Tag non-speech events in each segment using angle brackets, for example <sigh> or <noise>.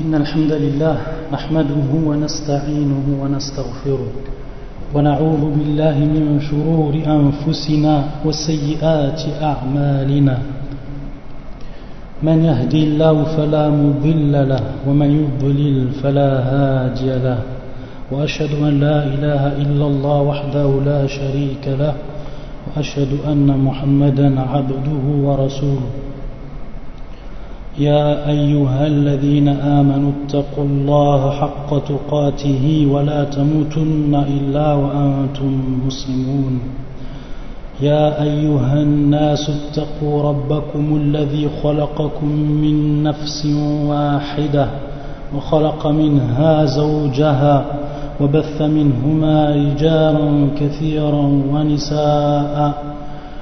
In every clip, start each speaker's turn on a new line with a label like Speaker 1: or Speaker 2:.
Speaker 1: إن الحمد لله نحمده ونستعينه ونستغفره ونعوذ بالله من شرور أنفسنا وسيئات أعمالنا. من يهدي الله فلا مضل له ومن يضلل فلا هادي له. وأشهد أن لا إله إلا الله وحده لا شريك له وأشهد أن محمدا عبده ورسوله. يا أيها الذين آمنوا اتقوا الله حق تقاته ولا تموتن إلا وأنتم مسلمون. يا أيها الناس اتقوا ربكم الذي خلقكم من نفس واحدة وخلق منها زوجها وبث منهما رجالا كثيرا ونساء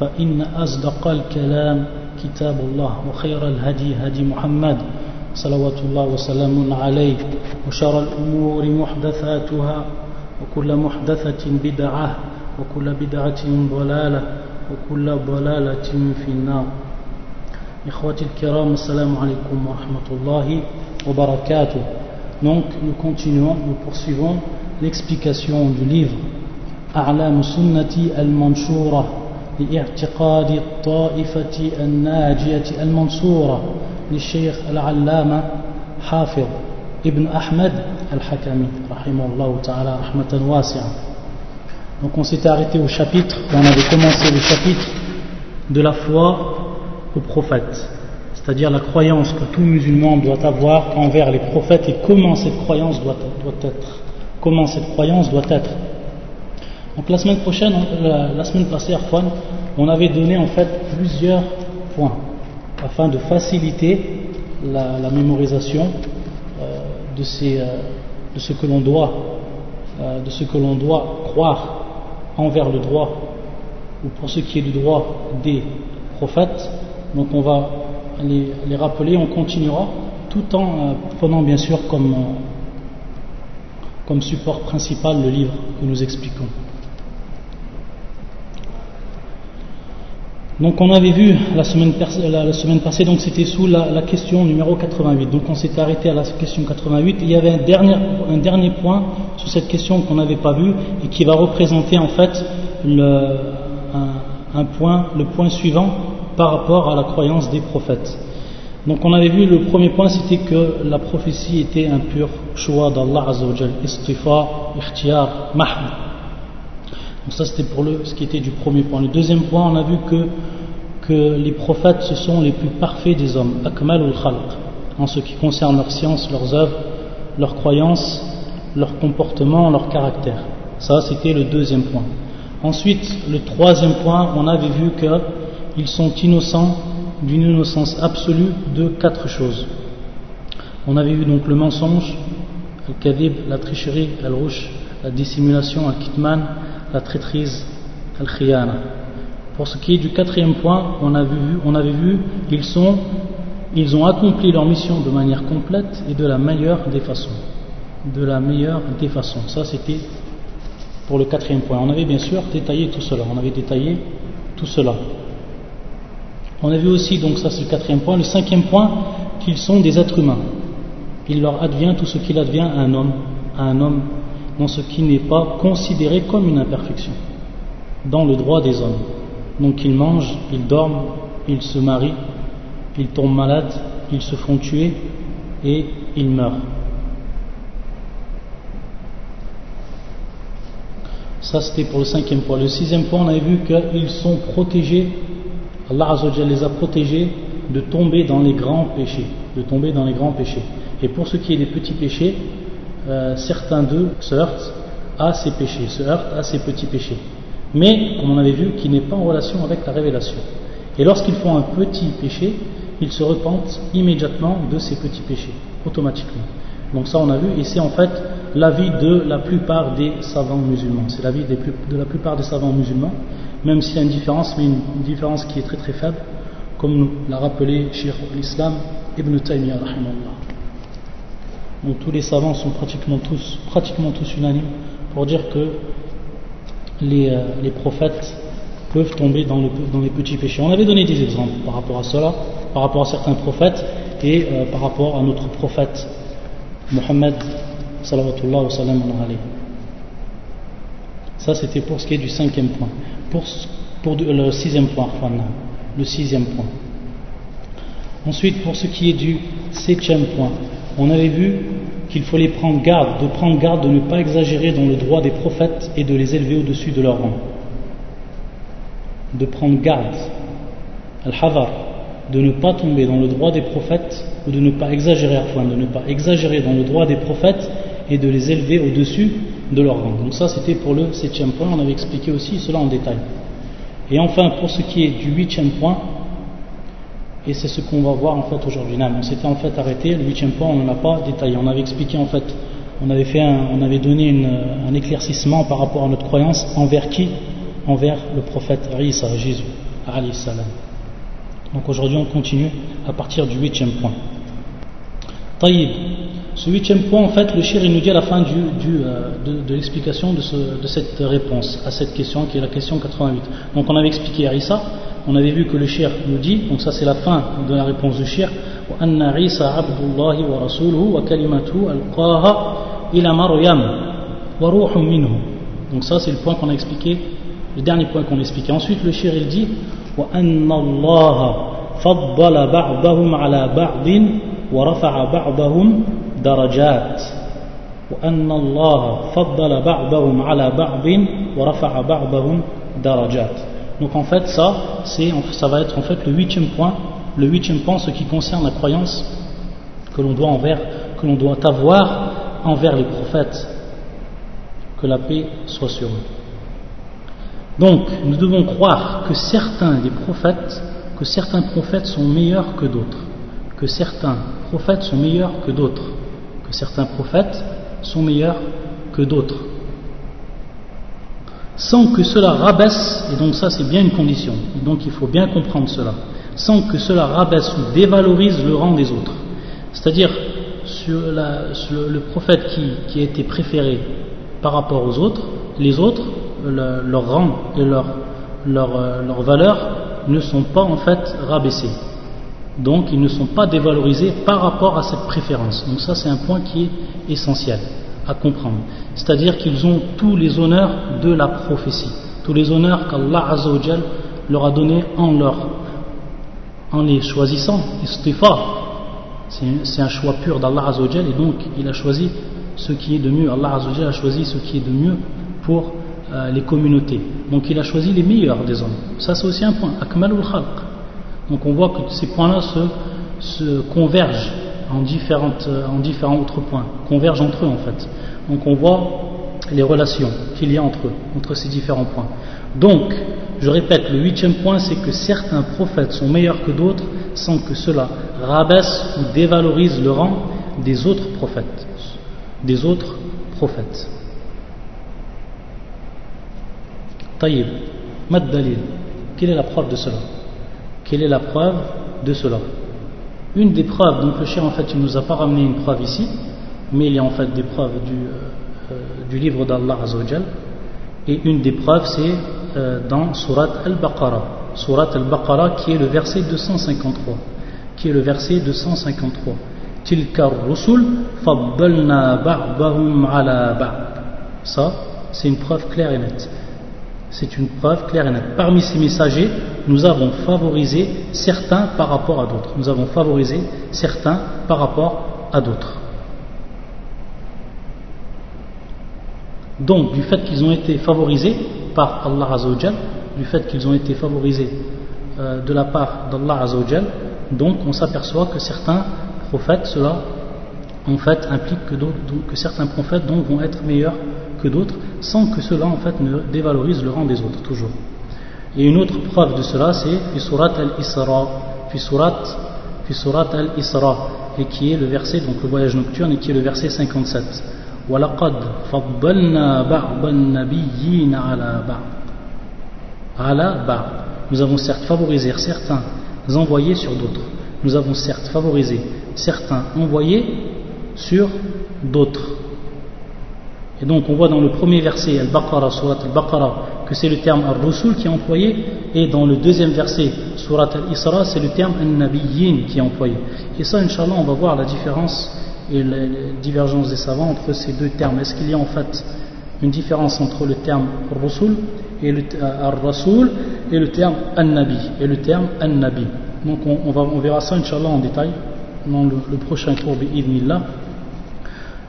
Speaker 1: فإن أصدق الكلام كتاب الله وخير الهدي هدي محمد صلوات الله وسلام عليه وشر الأمور محدثاتها وكل محدثة بدعة وكل بدعة ضلالة وكل ضلالة في النار. إخوتي الكرام السلام عليكم ورحمة الله وبركاته. Donc nous continuons, nous poursuivons l'explication du livre أعلام سنة المنشورة لاعتقاد الطائفة الناجية المنصورة للشيخ العلامة حافظ ابن أحمد الحكمي رحمه الله تعالى رحمة واسعة Donc on s'était arrêté au chapitre, on avait commencé le chapitre de la foi aux prophètes, c'est-à-dire la croyance que tout musulman doit avoir envers les prophètes et comment cette croyance doit, doit être. Comment cette croyance doit être. donc la semaine prochaine, la, la semaine passée, Arfan, on avait donné en fait plusieurs points afin de faciliter la, mémorisation euh, euh, de, ce que l'on doit, euh, de ce que l'on doit croire envers le droit ou pour ce qui est du droit des prophètes. Donc on va les, les rappeler, on continuera tout en prenant bien sûr comme, comme support principal le livre que nous expliquons. Donc on avait vu la semaine, passée, donc c'était sous la, question numéro 88. Donc on s'était arrêté à la question 88. Il y avait un dernier, point sur cette question qu'on n'avait pas vu et qui va représenter en fait le, point, suivant par rapport à la croyance des prophètes. Donc on avait vu le premier point, c'était que la prophétie était un pur choix d'Allah istifa. Donc ça c'était pour le, ce qui était du premier point. Le deuxième point, on a vu que, que les prophètes ce sont les plus parfaits des hommes, akmal ul khalq, en ce qui concerne leur science, leurs œuvres, leurs croyances, leur comportement, leur caractère. Ça c'était le deuxième point. Ensuite, le troisième point, on avait vu qu'ils sont innocents d'une innocence absolue de quatre choses. On avait vu donc le mensonge, le kadib, la tricherie, al-rouche, la dissimulation, al-kitman, la traîtrise, al-khiyana. Pour ce qui est du quatrième point, on avait vu, ils ont accompli leur mission de manière complète et de la meilleure des façons. De la meilleure des façons. Ça, c'était pour le quatrième point. On avait bien sûr détaillé tout cela. On avait détaillé tout cela. On a vu aussi, donc ça c'est le quatrième point, le cinquième point, qu'ils sont des êtres humains. Il leur advient tout ce qu'il advient à un homme, à un homme dans ce qui n'est pas considéré comme une imperfection, dans le droit des hommes. Donc ils mangent, ils dorment, ils se marient, ils tombent malades, ils se font tuer et ils meurent. Ça c'était pour le cinquième point. Le sixième point, on avait vu qu'ils sont protégés, Allah Azzawajal les a protégés de tomber dans les grands péchés, de tomber dans les grands péchés. Et pour ce qui est des petits péchés, euh, certains d'eux se heurtent à ces péchés, se heurtent à ces petits péchés. Mais, comme on avait vu, qui n'est pas en relation avec la révélation. Et lorsqu'ils font un petit péché, il se repente immédiatement de ses petits péchés, automatiquement. Donc ça on a vu, et c'est en fait l'avis de la plupart des savants musulmans. C'est l'avis de la plupart des savants musulmans, même s'il y a une différence, mais une, différence qui est très très faible, comme l'a rappelé Cheikh l'Islam Ibn Taymiyyah. Donc tous les savants sont pratiquement tous, unanimes pour dire que les, euh, prophètes peuvent tomber dans, le, dans, les petits péchés. On avait donné des exemples par rapport à cela, par rapport à certains prophètes et euh, par rapport à notre prophète Mohammed Ça c'était pour ce qui est du cinquième point. Pour, pour le sixième point, le sixième point. Ensuite, pour ce qui est du septième point, on avait vu qu'il fallait prendre garde, de prendre garde de ne pas exagérer dans le droit des prophètes et de les élever au-dessus de leur rang. De prendre garde, al-havar, de ne pas tomber dans le droit des prophètes ou de ne pas exagérer, enfin, de ne pas exagérer dans le droit des prophètes et de les élever au-dessus de leur rang. Donc ça c'était pour le septième point, on avait expliqué aussi cela en détail. Et enfin pour ce qui est du huitième point, et c'est ce qu'on va voir en fait aujourd'hui. On s'était en fait arrêté, le huitième point on n'en a pas détaillé, on avait expliqué en fait, on avait, fait on avait donné un éclaircissement par rapport à notre croyance envers qui? Envers le prophète Isa, Jésus, salam. Donc aujourd'hui on continue à partir du huitième point. Taïd. Ce huitième point, en fait, le shir nous dit à la fin euh, de, l'explication de, cette réponse à cette question qui est la question 88. Donc on avait expliqué à on avait vu que le shir nous dit, donc ça c'est la fin de la réponse du shir, donc ça c'est le point qu'on a expliqué le dernier point qu'on a expliqué ensuite le shir il dit ورفع بعضهم درجات وأن الله فضل بعضهم على بعض ورفع بعضهم درجات donc en fait ça ça va être en fait le huitième point le huitième point ce qui concerne la croyance que l'on doit envers que l'on doit avoir envers les prophètes. Que la paix soit sur eux. Donc nous devons croire que certains des prophètes que certains prophètes sont meilleurs que d'autres. Que certains prophètes sont meilleurs que d'autres, que certains prophètes sont meilleurs que d'autres, sans que cela rabaisse, et donc ça c'est bien une condition, donc il faut bien comprendre cela, sans que cela rabaisse ou dévalorise le rang des autres. C'est-à-dire, le prophète qui, a été préféré par rapport aux autres, les autres, leur rang et leur, leur, leur valeur ne sont pas en fait rabaissés. Donc ils ne sont pas dévalorisés par rapport à cette préférence. Donc ça c'est un point qui est essentiel à comprendre. C'est-à-dire qu'ils ont tous les honneurs de la prophétie, tous les honneurs qu'Allah Azzawajal leur a donnés en, leur, en les choisissant. C'est un choix pur d'Allah Azzawajal et donc il a choisi ce qui est de mieux. Allah Azzawajal a choisi ce qui est de mieux pour euh, les communautés. Donc il a choisi les meilleurs des hommes. Ça c'est aussi un point. Akmalul Khalq. Donc on voit que ces points-là se, convergent en, différentes, en différents autres points, convergent entre eux en fait. Donc on voit les relations qu'il y a entre eux, entre ces différents points. Donc, je répète, le huitième point, c'est que certains prophètes sont meilleurs que d'autres sans que cela rabaisse ou dévalorise le rang des autres prophètes. Des autres prophètes. Taïb, Mad Dalil, quelle est la preuve de cela? Quelle est la preuve de cela? Une des preuves, donc le chien en fait il nous a pas ramené une preuve ici, mais il y a en fait des preuves du, euh, du livre d'Allah Azzawajal. Et une des preuves c'est euh, dans Surat Al-Baqarah. Surat Al-Baqarah qui est le verset 253. Qui est le verset 253. Tilka rusul faddalna ba'dahum ala ba'd. Ça, c'est une preuve claire et nette. C'est une preuve claire et nette. Parmi ces messagers, nous avons favorisé certains par rapport à d'autres. Nous avons favorisé certains par rapport à d'autres. Donc, du fait qu'ils ont été favorisés par Allah Azzawajal, du fait qu'ils ont été favorisés euh, de la part d'Allah Azzawajal, donc on s'aperçoit que certains prophètes, cela en fait implique que, que certains prophètes donc vont être meilleurs que d'autres, sans que cela en fait ne dévalorise le rang des autres, toujours. Et une autre preuve de cela, c'est surat al-Isra, surat puis surat al-Isra, et qui est le verset, donc le voyage nocturne, et qui est le verset 57. وَلَقَدْ فَضَّلْنَا بَعْضَ النَّبِيِّينَ عَلَى بَعْض عَلَى بَعْض Nous avons certes favorisé certains envoyés sur d'autres. Nous avons certes favorisé certains envoyés sur d'autres. Et donc on voit dans le premier verset, Al-Baqarah, Surat Al-Baqarah, que c'est le terme Ar-Rusul qui est employé, et dans le deuxième verset, Surat Al-Isra, c'est le terme An-Nabiyyin qui est employé. Et ça, Inch'Allah, on va voir la différence et la divergence des savants entre ces deux termes. Est-ce qu'il y a en fait une différence entre le terme Ar-Rusul et le Ar-Rasul et le terme An-Nabi et le terme An-Nabi? Donc on, va, on verra ça, Inch'Allah, en détail dans le, le prochain cours, Ibnillah,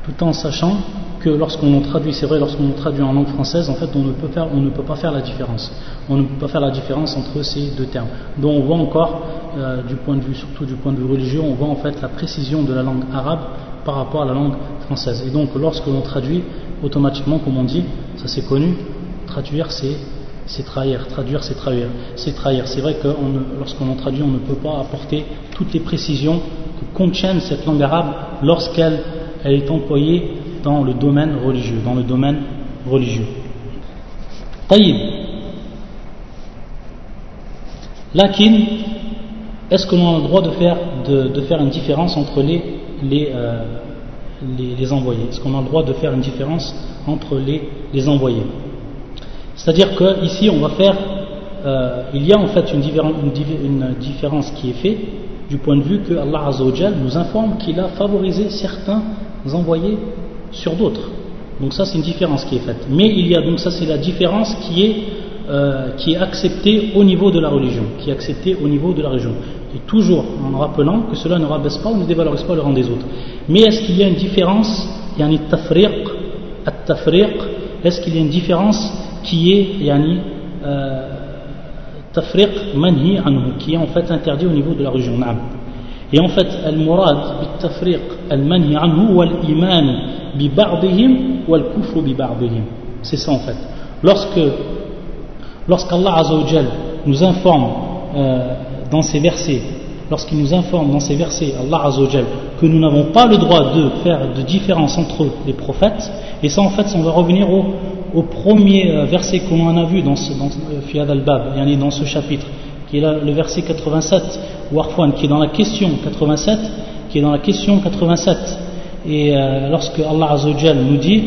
Speaker 1: tout en sachant que lorsqu'on traduit, c'est vrai, lorsqu'on traduit en langue française, en fait, on ne, peut pas faire la différence. On ne peut pas faire la différence entre ces deux termes. Donc on voit encore, euh, du point de vue, surtout du point de vue religieux, on voit en fait la précision de la langue arabe par rapport à la langue française. Et donc lorsque l'on traduit, automatiquement, comme on dit, ça c'est connu, traduire c'est trahir, traduire c'est trahir, c'est trahir. C'est vrai que lorsqu'on traduit, on ne peut pas apporter toutes les précisions que contient cette langue arabe lorsqu'elle elle est employée dans le domaine religieux, dans le domaine religieux. Taïb. Lakin, est-ce que l'on a le droit de faire, de, faire une différence entre les, les, euh, les, envoyés? Est-ce qu'on a le droit de faire une différence entre les, les envoyés? C'est-à-dire qu'ici, on va faire, euh, il y a en fait une, une, différence qui est faite du point de vue que Allah nous informe qu'il a favorisé certains envoyés sur d'autres. Donc ça c'est une différence qui est faite. Mais il y a donc ça c'est la différence qui est, euh, qui est acceptée au niveau de la religion, qui est acceptée au niveau de la religion. Et toujours en rappelant que cela ne rabaisse pas ou ne dévalorise pas le rang des autres. Mais est-ce qu'il y a une différence, yani tafriq, tafriq est-ce qu'il y a une différence qui est yani, euh, tafriq manhi qui est en fait interdit au niveau de la religion. Et en fait, al-murad bit-tafriq al-manhi anhu wal-iman c'est ça en fait. Lorsque lorsqu'Allah Azzawajal nous informe euh, dans ces versets, lorsqu'il nous informe dans ces versets, Allah Azzawajal, que nous n'avons pas le droit de faire de différence entre les prophètes, et ça en fait, on va revenir au, premier euh, verset qu'on en a vu dans ce, dans, euh, dans ce chapitre, qui est là, le verset 87, Warfwan, qui est dans la question 87, qui est dans la question 87. Et euh, lorsque Allah Azzawajal nous dit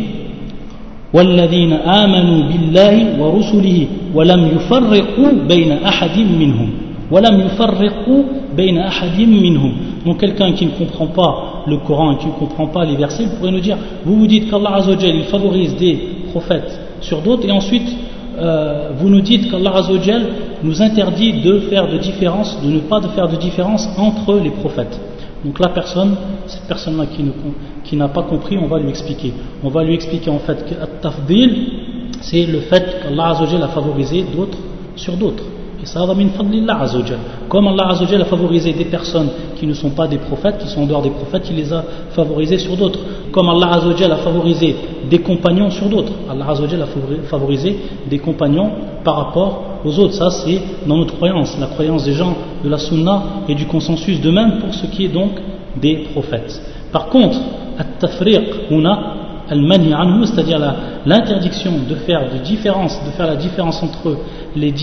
Speaker 1: والذين آمنوا بالله ورسله ولم يفرقوا بين أحد منهم ولم يفرقوا بين أحد منهم donc quelqu'un qui ne comprend pas le Coran et qui ne comprend pas les versets pourrait nous dire vous vous dites qu'Allah Azzawajal il favorise des prophètes sur d'autres et ensuite euh, vous nous dites qu'Allah Azzawajal nous interdit de faire de différence de ne pas faire de différence entre les prophètes donc la personne, cette personne-là qui, n'a pas compris, on va lui expliquer. On va lui expliquer en fait que tafdil, c'est le fait qu'Allah a favorisé d'autres sur d'autres. Et ça Comme Allah a favorisé des personnes qui ne sont pas des prophètes, qui sont en dehors des prophètes, il les a favorisés sur d'autres. Comme Allah a favorisé des compagnons sur d'autres. Allah a favorisé des compagnons par rapport aux autres. Ça, c'est dans notre croyance, la croyance des gens de la sunna et du consensus de même pour ce qui est donc des prophètes. Par contre, at-tafriq al-mani anhu, c'est-à-dire l'interdiction de faire de différence, de faire la différence entre les,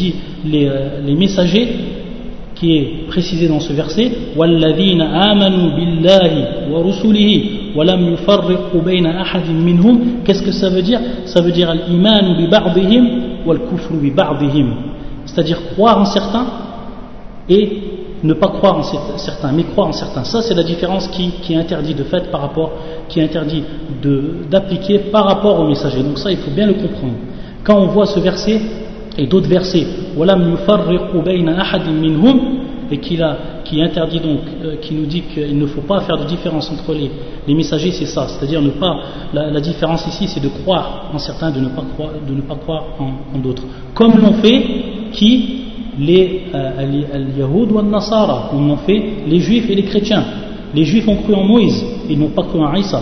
Speaker 1: les, euh, les messagers, qui est précisé dans ce verset, وَالَّذِينَ آمَنُوا بِاللَّهِ وَرُسُلِهِ وَلَمْ يُفَرِّقُوا بَيْنَ أَحَدٍ مِّنْهُمْ Qu'est-ce que ça veut dire Ça veut dire الْإِيمَانُ بِبَعْضِهِمْ c'est-à-dire croire en certains et ne pas croire en certains, mais croire en certains. Ça, c'est la différence qui, est interdit de fait par rapport, qui est interdit d'appliquer par rapport au messager. Donc ça, il faut bien le comprendre. Quand on voit ce verset et d'autres versets, et qui, qui interdit donc, euh, qui nous dit qu'il ne faut pas faire de différence entre les, les messagers, c'est ça, c'est-à-dire ne pas, la, différence ici, c'est de croire en certains, de ne pas croire, de ne pas croire en, d'autres. Comme l'ont fait qui? Les euh, Yahoud ou Nasara, comme l'ont fait les Juifs et les chrétiens. Les Juifs ont cru en Moïse, ils n'ont pas cru en Isa.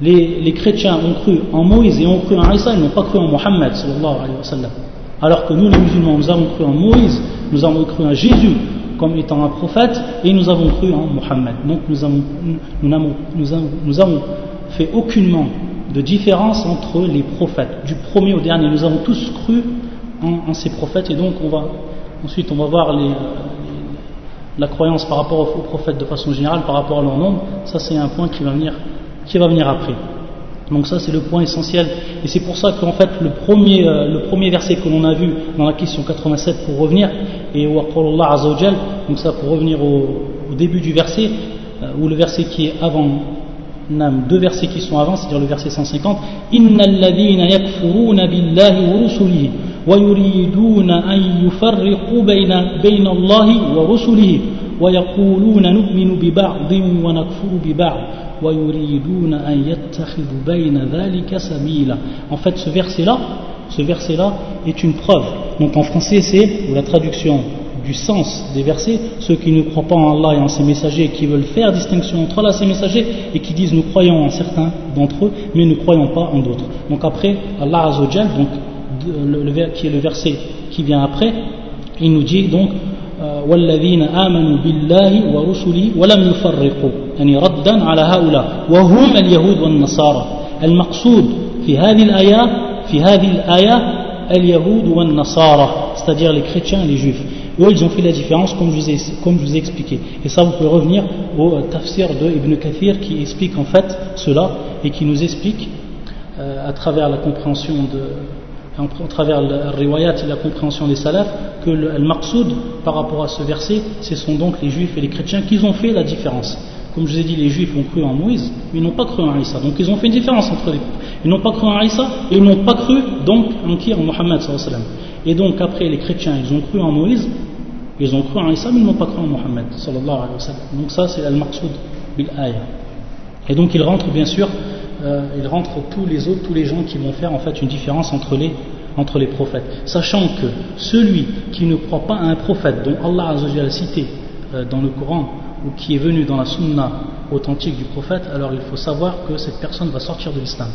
Speaker 1: Les, chrétiens ont cru en Moïse et ont cru en Isa, ils n'ont pas cru en Mohammed. Alors que nous, les musulmans, nous avons cru en Moïse, nous avons cru en Jésus, comme étant un prophète et nous avons cru en Mohammed. Donc nous avons, nous avons, fait aucunement de différence entre les prophètes, du premier au dernier. Nous avons tous cru en, ces prophètes et donc on va, ensuite on va voir la croyance par rapport aux prophètes de façon générale, par rapport à leur nombre. Ça c'est un point qui va venir, qui va venir après. Donc ça c'est le point essentiel et c'est pour ça qu'en fait le premier, euh, le premier verset que l'on a vu dans la question 87 pour revenir et Allah donc ça pour revenir au, début du verset euh, ou le verset qui est avant deux versets qui sont avant c'est-à-dire le verset 150 Innal ladhina yakfuruna billahi wa en fait, ce verset-là, ce verset-là est une preuve. Donc en français, c'est la traduction du sens des versets, ceux qui ne croient pas en Allah et en ses messagers, qui veulent faire distinction entre Allah et ses messagers, et qui disent nous croyons en certains d'entre eux, mais ne croyons pas en d'autres. Donc après, Allah Azzawajal, donc le, qui est le verset qui vient après, il nous dit donc والذين آمنوا بالله ورسله ولم يفرقوا يعني ردا على هؤلاء وهم اليهود والنصارى المقصود في هذه الآية في هذه الآية اليهود والنصارى c'est-à-dire les chrétiens et les juifs eux ils ont fait la différence comme je vous ai, comme je vous ai expliqué et ça vous pouvez revenir au tafsir de Ibn Kathir qui explique en fait cela et qui nous explique euh, à travers la compréhension de à travers le riwayat et la compréhension des salafs, que le maqsoud par rapport à ce verset, ce sont donc les juifs et les chrétiens qui ont fait la différence. Comme je vous ai dit, les juifs ont cru en Moïse, mais ils n'ont pas cru en Isa. Donc ils ont fait une différence entre les Ils n'ont pas cru en Isa et ils n'ont pas cru donc en qui? En Mohammed. Et donc après, les chrétiens, ils ont cru en Moïse, ils ont cru en Isa, mais ils n'ont pas cru en Mohammed. Donc ça, c'est al-maqsoud bil-aya. Et donc il rentre bien sûr euh, il rentre tous les autres, tous les gens qui vont faire en fait une différence entre les, prophètes. Sachant que celui qui ne croit pas à un prophète dont Allah a cité euh, dans le Coran ou qui est venu dans la sunna authentique du prophète, alors il faut savoir que cette personne va sortir de l'islam.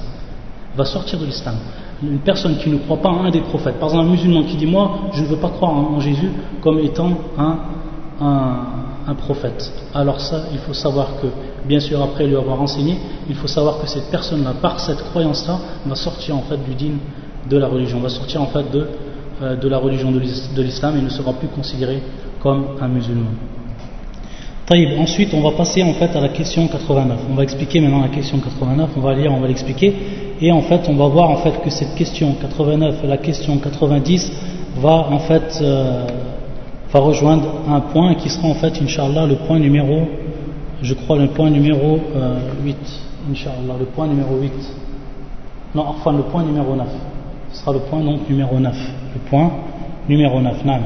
Speaker 1: Va sortir de l'islam. Une personne qui ne croit pas à un des prophètes, par exemple un musulman qui dit Moi, je ne veux pas croire en Jésus comme étant un prophète. Alors ça, il faut savoir que, bien sûr, après lui avoir enseigné, il faut savoir que cette personne-là, par cette croyance-là, va sortir en fait du din de la religion, va sortir en fait de, euh, de la religion de l'islam et ne sera plus considéré comme un musulman. Taïb, ensuite, on va passer en fait à la question 89. On va expliquer maintenant la question 89, on va lire, on va l'expliquer. Et en fait, on va voir en fait que cette question 89 et la question 90 va en fait euh, va rejoindre un point qui sera en fait, Inch'Allah, le point numéro, je crois, le point numéro 8. Euh, Inch'Allah, le point numéro 8. Non, enfin, le point numéro 9. Ce sera le point donc numéro 9. Le point numéro 9. Non.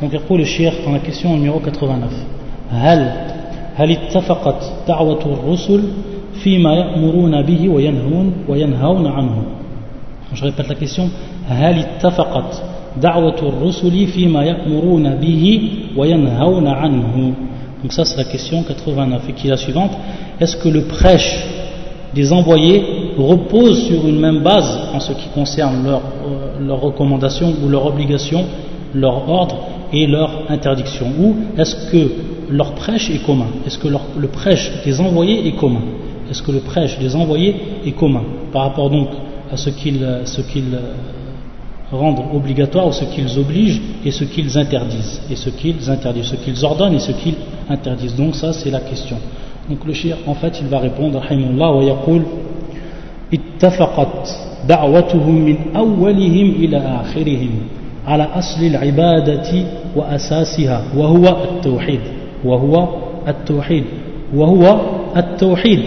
Speaker 1: Donc, il le shir dans la question numéro 89. هل هل اتفقت دعوة الرسل فيما يأمرون به وينهون وينهون عنه Je répète la question. هل اتفقت donc ça c'est la question 89 et qui est la suivante. Est-ce que le prêche des envoyés repose sur une même base en ce qui concerne leurs leur euh, recommandations ou leurs obligations leur ordre et leur interdiction? Ou est-ce que leur prêche est commun? Est-ce que le prêche des envoyés est commun? Est-ce que le prêche des envoyés est commun? Par rapport donc à ce qu'ils rendre obligatoire ce qu'ils obligent et ce qu'ils interdisent, et ce qu'ils interdisent, ce qu'ils ordonnent et ce qu'ils interdisent. Donc ça c'est la question. Donc le shir en fait il va répondre rahimullah wa yaqul اتفقت دعوتهم من أولهم إلى آخرهم على أصل العبادة وأساسها وهو التوحيد وهو التوحيد وهو التوحيد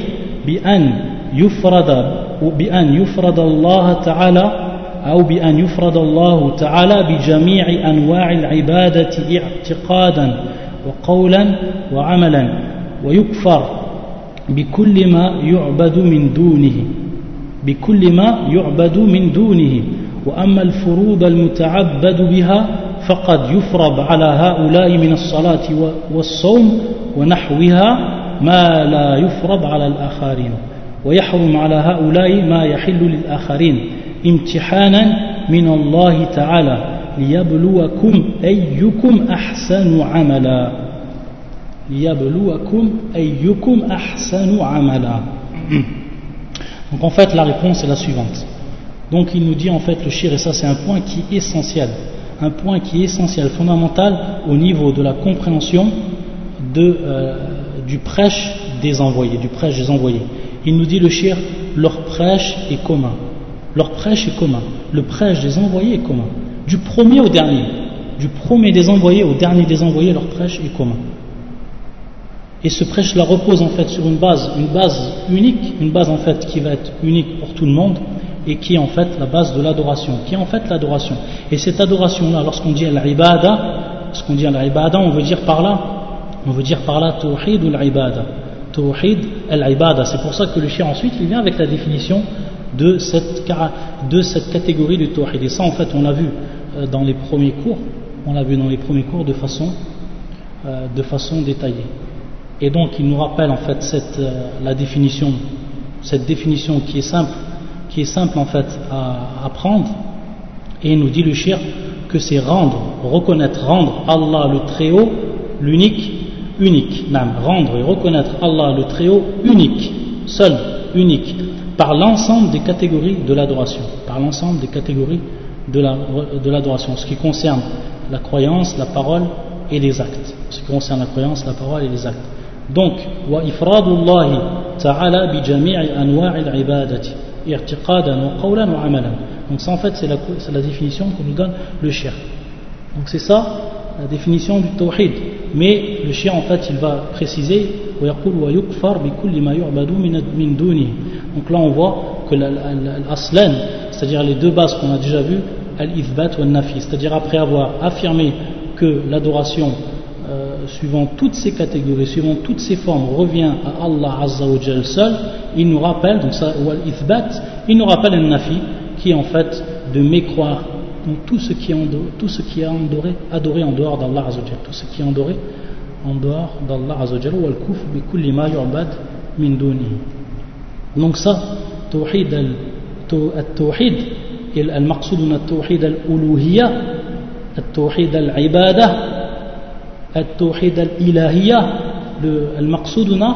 Speaker 1: بأن يفرد بأن يفرد الله تعالى أو بأن يفرد الله تعالى بجميع أنواع العبادة اعتقادا وقولا وعملا ويكفر بكل ما يعبد من دونه بكل ما يعبد من دونه. وأما الفروض المتعبد بها فقد يفرض على هؤلاء من الصلاة والصوم ونحوها ما لا يفرض على الآخرين ويحرم على هؤلاء ما يحل للآخرين. imtihanan min Allah ta'ala liyabluwakum ayyukum ahsanu amala liyabluwakum ayyukum ahsanu amala donc en fait la réponse est la suivante donc il nous dit en fait le shir et ça c'est un point qui est essentiel un point qui est essentiel, fondamental au niveau de la compréhension de, euh, du prêche des envoyés, du prêche des envoyés. Il nous dit le shir, leur prêche est commun. Leur prêche est commun. Le prêche des envoyés est commun. Du premier au dernier. Du premier des envoyés au dernier des envoyés, leur prêche est commun. Et ce prêche-là repose en fait sur une base, une base unique, une base en fait qui va être unique pour tout le monde et qui est en fait la base de l'adoration, qui est en fait l'adoration. Et cette adoration-là, lorsqu'on dit al-ibada, lorsqu'on dit al-ibada, on veut dire par là, on veut dire par là tawhid ou al-ibada. Tawhid al-ibada. C'est pour ça que le chien ensuite, il vient avec la définition de cette, catégorie du tawhid. Et ça, en fait, on l'a vu euh, dans les premiers cours, on l'a vu dans les premiers cours de façon, euh, de façon détaillée. Et donc il nous rappelle en fait cette, euh, la définition, cette définition qui est simple, qui est simple en fait à apprendre. Et il nous dit le shir que c'est rendre, reconnaître, rendre Allah le Très-Haut, l'unique, unique. Non, rendre et reconnaître Allah le Très-Haut, unique, seul, unique, par l'ensemble des catégories de l'adoration, par l'ensemble des catégories de l'adoration, la, ce qui concerne la croyance, la parole et les actes, ce qui concerne la croyance, la parole et les actes. Donc, bi jami'i anwa'il ibadati, i'tiqadan wa qawlan wa amalan. Donc ça en fait c'est la, la, définition que nous donne le shir. Donc c'est ça la définition du tawhid. Mais le shir en fait il va préciser donc là on voit que l'aslan, c'est-à-dire les deux bases qu'on a déjà vues, al-ithbat wa nafi, c'est-à-dire après avoir affirmé que l'adoration euh, suivant toutes ces catégories, suivant toutes ces formes, revient à Allah Azza seul, il nous rappelle, donc ça, ou al-ithbat, il nous rappelle un nafi, qui est en fait de mécroire tout ce qui est, tout ce qui est adoré, adoré en dehors d'Allah tout ce qui est adoré en dehors d'Allah Azza wa al kuf bi kulli ma yu'bad min dunihi. Donc ça, tawhid al-tawhid, المقصود من التوحيد الألوهية التوحيد العبادة التوحيد الإلهية المقصودنا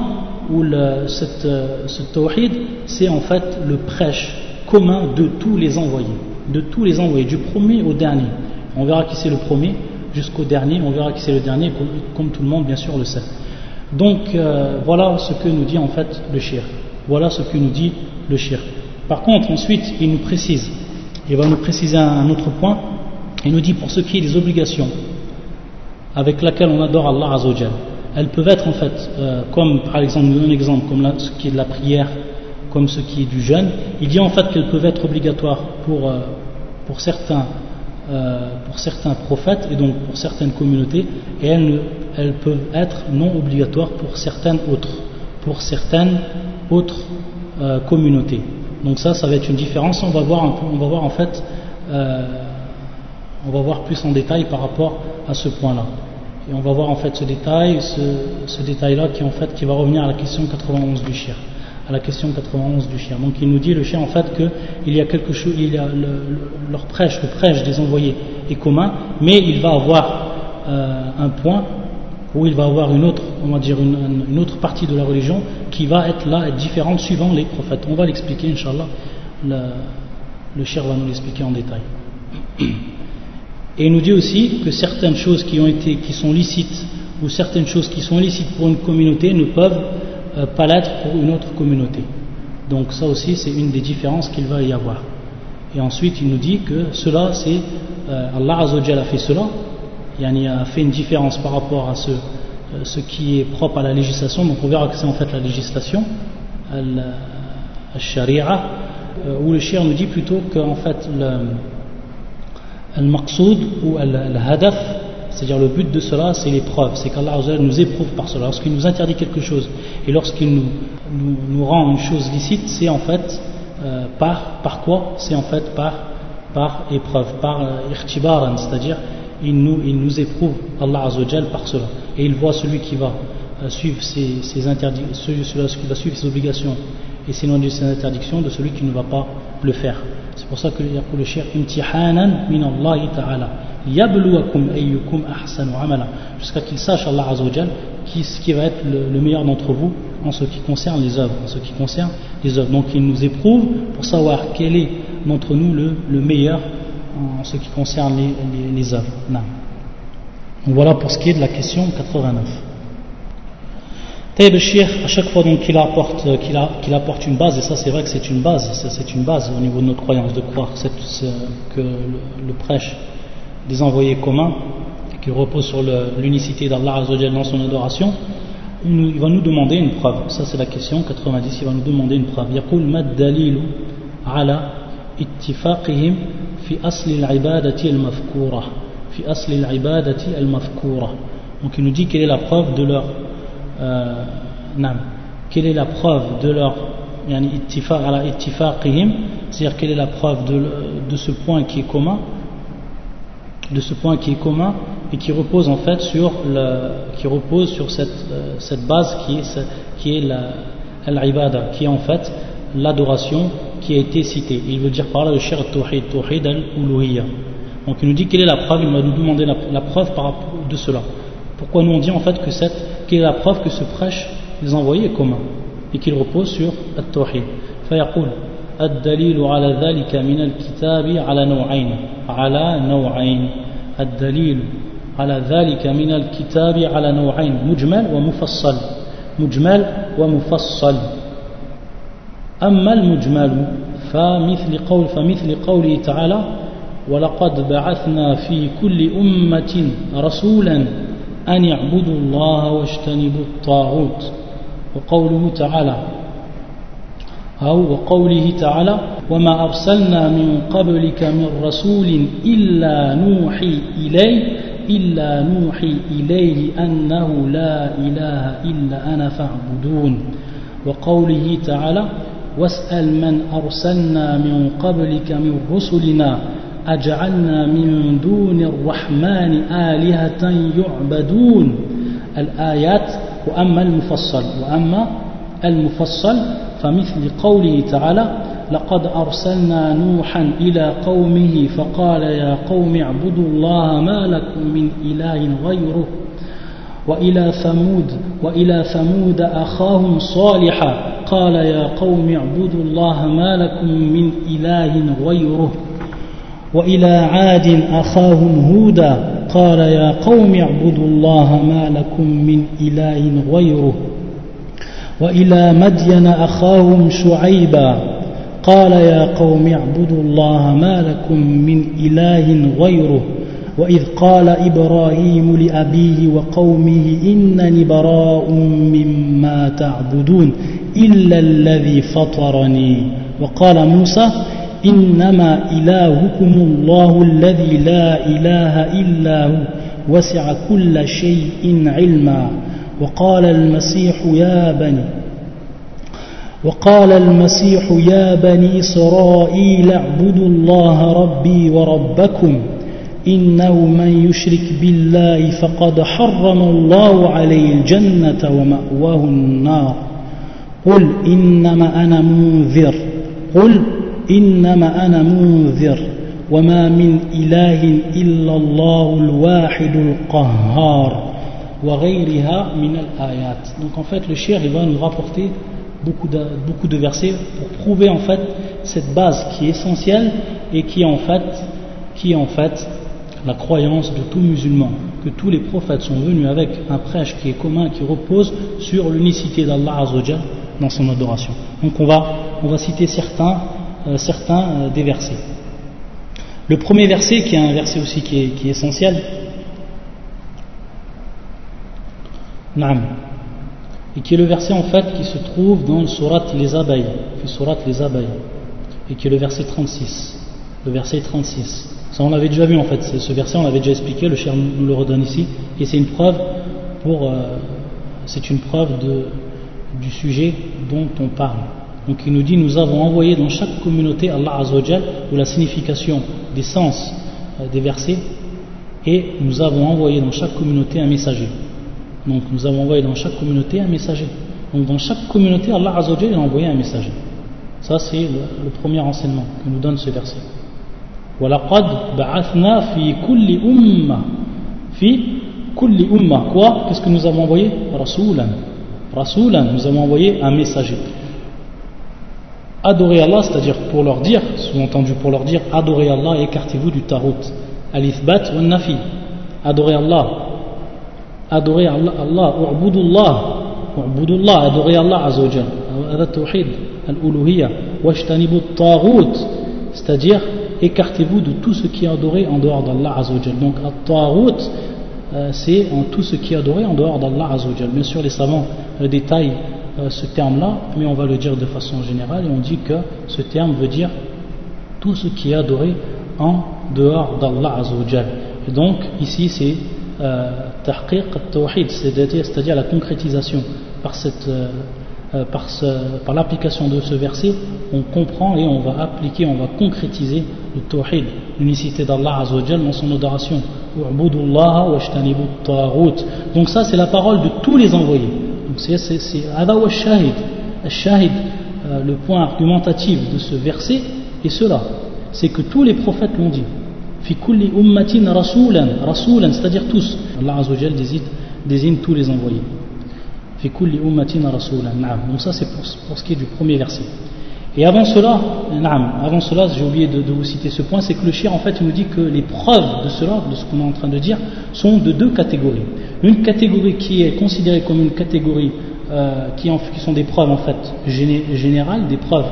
Speaker 1: ou le, cette, ce tawhid c'est en fait le prêche commun de tous les envoyés de tous les envoyés du premier au dernier on verra qui c'est le premier jusqu'au dernier on verra qui c'est le dernier comme, comme, tout le monde bien sûr le sait donc euh, voilà ce que nous dit en fait le shir voilà ce que nous dit le shir par contre ensuite il nous précise il va nous préciser un autre point il nous dit pour ce qui est des obligations avec laquelle on adore Allah Azzawajal. Elles peuvent être en fait, euh, comme par exemple, un exemple, comme ce qui est de la prière, comme ce qui est du jeûne, il dit en fait qu'elles peuvent être obligatoires pour, euh, pour, certains, euh, pour certains prophètes et donc pour certaines communautés, et elles peuvent être non obligatoires pour certaines autres, pour certaines autres communautés. Donc ça, ça va être une différence. On va voir, on va voir en fait, on va voir plus en détail par rapport à ce point-là. Et on va voir en fait ce détail, ce, détail-là qui en fait qui va revenir à la question 91 du chien, à la question 91 du chien. Donc il nous dit le chien en fait qu'il y a quelque chose, il a le, leur prêche, le prêche des envoyés est commun, mais il va avoir euh, un point où il va avoir une autre, on va dire une, autre partie de la religion qui va être là, être différente suivant les prophètes. On va l'expliquer, Inch'Allah. Le, cher va nous l'expliquer en détail. Et il nous dit aussi que certaines choses qui, sont licites ou certaines choses qui sont licites pour une communauté ne peuvent euh, pas l'être pour une autre communauté. Donc ça aussi c'est une des différences qu'il va y avoir. Et ensuite il nous dit que cela c'est euh, Allah Azzawajal a fait cela, il a fait une différence par rapport à ce, ce qui est propre à la législation, donc on verra que c'est en fait la législation, la sharia, où le shir nous dit plutôt qu'en fait Al-Maqsoud ou Al-Hadaf, c'est-à-dire le but de cela, c'est l'épreuve, c'est qu'Allah nous éprouve par cela. Lorsqu'il nous interdit quelque chose et lorsqu'il nous, nous, rend une chose licite, c'est en fait euh, par, par quoi? C'est en fait par, par épreuve, par euh, c'est-à-dire il nous, il nous éprouve Allah Azzawajal par cela. Et il voit celui qui va euh, suivre ses, ses interdictions, celui, qui va suivre ses obligations et s'éloigner de ses interdictions de celui qui ne va pas le faire. C'est pour ça que le cher imtihanan min Allah ta'ala yabluwakum ayyukum ahsanu amala jusqu'à qu'il sache Allah Azzawajal qui, qui va être le, meilleur d'entre vous en ce qui concerne les œuvres, en ce qui concerne les œuvres. Donc il nous éprouve pour savoir quel est d'entre nous le, meilleur en ce qui concerne les, les, œuvres. Voilà pour ce qui est de la question 89. Et le shir, à chaque fois qu'il apporte, euh, qu apporte une base, et ça c'est vrai que c'est une base, c'est une base au niveau de notre croyance de croire que le, prêche des envoyés communs, qui repose sur l'unicité d'Allah dans son adoration, il va nous demander une preuve. Ça c'est la question 90, il va nous demander une preuve. ala ittifaqihim fi asli. Fi asli. Donc il nous dit quelle est la preuve de leur euh, nam. Quelle est la preuve de leur yani ittifaq ala ittifaqihim, c'est-à-dire quelle est la preuve de, de ce point qui est commun, de ce point qui est commun et qui repose en fait sur le, qui repose sur cette, cette base qui est, qui est la, qui est en fait l'adoration qui a été citée il veut dire par là le shir tawhid tawhid al-uluhiyya donc il nous dit quelle est la preuve il va nous demander la, la preuve par rapport de cela pourquoi nous on dit en fait que cette, quelle est la preuve que ce prêche des envoyés est commun et qu'il repose sur التوحيد فيقول الدليل على ذلك من الكتاب على نوعين على نوعين الدليل على ذلك من الكتاب على نوعين مجمل ومفصل مجمل ومفصل أما المجمل فمثل قول فمثل قوله تعالى ولقد بعثنا في كل أمة رسولا أن يعبدوا الله واجتنبوا الطاغوت وقوله تعالى أو وقوله تعالى وما أرسلنا من قبلك من رسول إلا نوحي إليه إلا نوحي إليه أنه لا إله إلا أنا فاعبدون وقوله تعالى واسأل من أرسلنا من قبلك من رسلنا أجعلنا من دون الرحمن آلهة يعبدون. الآيات وأما المفصل وأما المفصل فمثل قوله تعالى لقد أرسلنا نوحا إلى قومه فقال يا قوم اعبدوا الله ما لكم من إله غيره وإلى ثمود وإلى ثمود أخاهم صالحا قال يا قوم اعبدوا الله ما لكم من إله غيره وإلى عاد أخاهم هودا قال يا قوم اعبدوا الله ما لكم من إله غيره وإلى مدين أخاهم شعيبا قال يا قوم اعبدوا الله ما لكم من إله غيره وإذ قال إبراهيم لأبيه وقومه إنني براء مما تعبدون إلا الذي فطرني. وقال موسى إنما إلهكم الله الذي لا إله إلا هو وسع كل شيء علما. وقال المسيح يا بني وقال المسيح يا بني إسرائيل اعبدوا الله ربي وربكم إنه من يشرك بالله فقد حرم الله عليه الجنة ومأواه النار قل إنما أنا منذر قل إنما أنا منذر وما من إله إلا الله الواحد القهار وغيرها من الآيات donc en fait le shir il va nous rapporter beaucoup de, beaucoup de versets pour prouver en fait cette base qui est essentielle et qui est en fait qui est en fait la croyance de tout musulman que tous les prophètes sont venus avec un prêche qui est commun qui repose sur l'unicité d'Allah Azzawajal dans son adoration donc on va, on va citer certains euh, euh, des versets. Le premier verset, qui est un verset aussi qui est, essentiel, et qui est le verset en fait qui se trouve dans le surat les abeilles, les et qui est le verset 36. Le verset 36. Ça on l'avait déjà vu en fait, ce verset on l'avait déjà expliqué, le cher nous le redonne ici, et c'est une preuve pour, euh, c'est une preuve du sujet dont on parle. Donc il nous dit nous avons envoyé dans chaque communauté Allah Azzawajal ou la signification des sens euh, des versets et nous avons envoyé dans chaque communauté un messager. Donc nous avons envoyé dans chaque communauté un messager. Donc dans chaque communauté Allah Azzawajal a envoyé un messager. Ça c'est le, premier enseignement que nous donne ce verset. وَلَقَدْ بَعَثْنَا فِي كُلِّ أُمَّةٍ فِي kulli umma. Quoi Qu'est-ce que nous avons envoyé Rasoulan. Rasoulan, nous avons envoyé Allah, c'est-à-dire pour leur dire, sous-entendu pour leur dire, adorez Allah et écartez-vous du tarot. Al-ithbat wa nafi. Adorez Allah. Adorez Allah. Allah. U'budullah. U'budullah. Adorez Allah azawajal. Hada tawhid. Al-uluhiyya. Washtanibu tarout. C'est-à-dire, écartez-vous de tout ce qui est adoré en dehors d'Allah azawajal. Donc, al-tarout, euh, c'est en tout ce qui est adoré en dehors d'Allah azawajal. Bien sûr, les savants détaillent euh, ce terme-là, mais on va le dire de façon générale et on dit que ce terme veut dire tout ce qui est adoré en dehors d'Allah Azzawajal. Et donc, ici, c'est euh, tahqiq tawhid c'est-à-dire la concrétisation par, cette, euh, par, l'application de ce verset, on comprend et on va appliquer, on va concrétiser le tawhid, l'unicité d'Allah Azzawajal dans son adoration. Donc ça, c'est la parole de tous les envoyés. C'est Shahid. Shahid, euh, le point argumentatif de ce verset est cela c'est que tous les prophètes l'ont dit. Rasulan, rasulan, c'est-à-dire tous. Allah Azzawajal désigne tous les envoyés. Fi kulli ummatin rasulan. Donc ça c'est pour, pour, ce qui est du premier verset. Et avant cela, avant cela, j'ai oublié de, vous citer ce point, c'est que le shir en fait il nous dit que les preuves de cela, de ce qu'on est en train de dire, sont de deux catégories. Une catégorie qui est considérée comme une catégorie euh, qui, en, qui, sont des preuves en fait générales, des preuves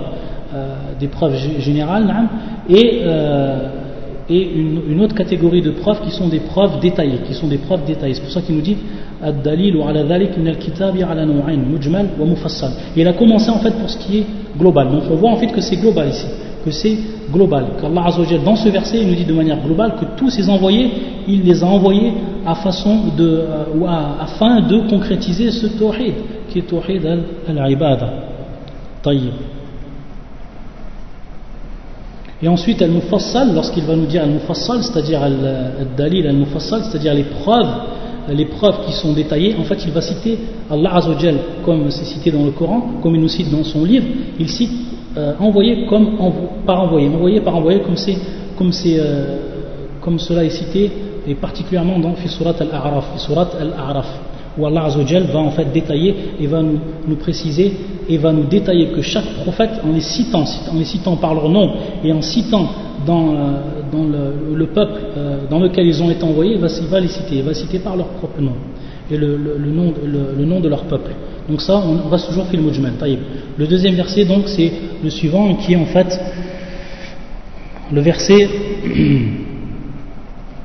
Speaker 1: euh, des preuves générales et, euh, et une, autre catégorie de preuves qui sont des preuves détaillées, qui sont des preuves détaillées. C'est pour ça qu'il nous dit Ad-dalil ala dhalik min al-kitab ala naw'ain mujmal wa mufassal. Et il a commencé en fait pour ce qui est global. Donc on voit en fait que c'est global ici, que c'est global. Qu'Allah Azzawajal dans ce verset il nous dit de manière globale que tous ces envoyés, il les a envoyés à façon de, euh, ou afin de concrétiser ce tawhid, qui est tawhid al-ibada. Et ensuite, al-mufassal, lorsqu'il va nous dire al-mufassal, c'est-à-dire al-dalil al-mufassal, c'est-à-dire les preuves, les preuves qui sont détaillées, en fait, il va citer Allah Azzawajal, comme c'est cité dans le Coran, comme il nous cite dans son livre, il cite euh, envoyé comme par envoyé, envoyé par envoyé, comme, comme, euh, comme cela est cité, et particulièrement dans Surat al-A'raf, al-A'raf où Allah Azzawajal va en fait détailler et va nous, préciser et va nous détailler que chaque prophète, en les citant, en les citant par leur nom et en citant dans, euh, le, le, peuple euh, dans lequel ils ont été envoyés, il va, va, les citer, il va citer par leur propre nom et le, nom, de leur peuple. Donc ça, on reste toujours fil mujmal. Le deuxième verset, donc, c'est le suivant qui est en fait le verset <clears throat>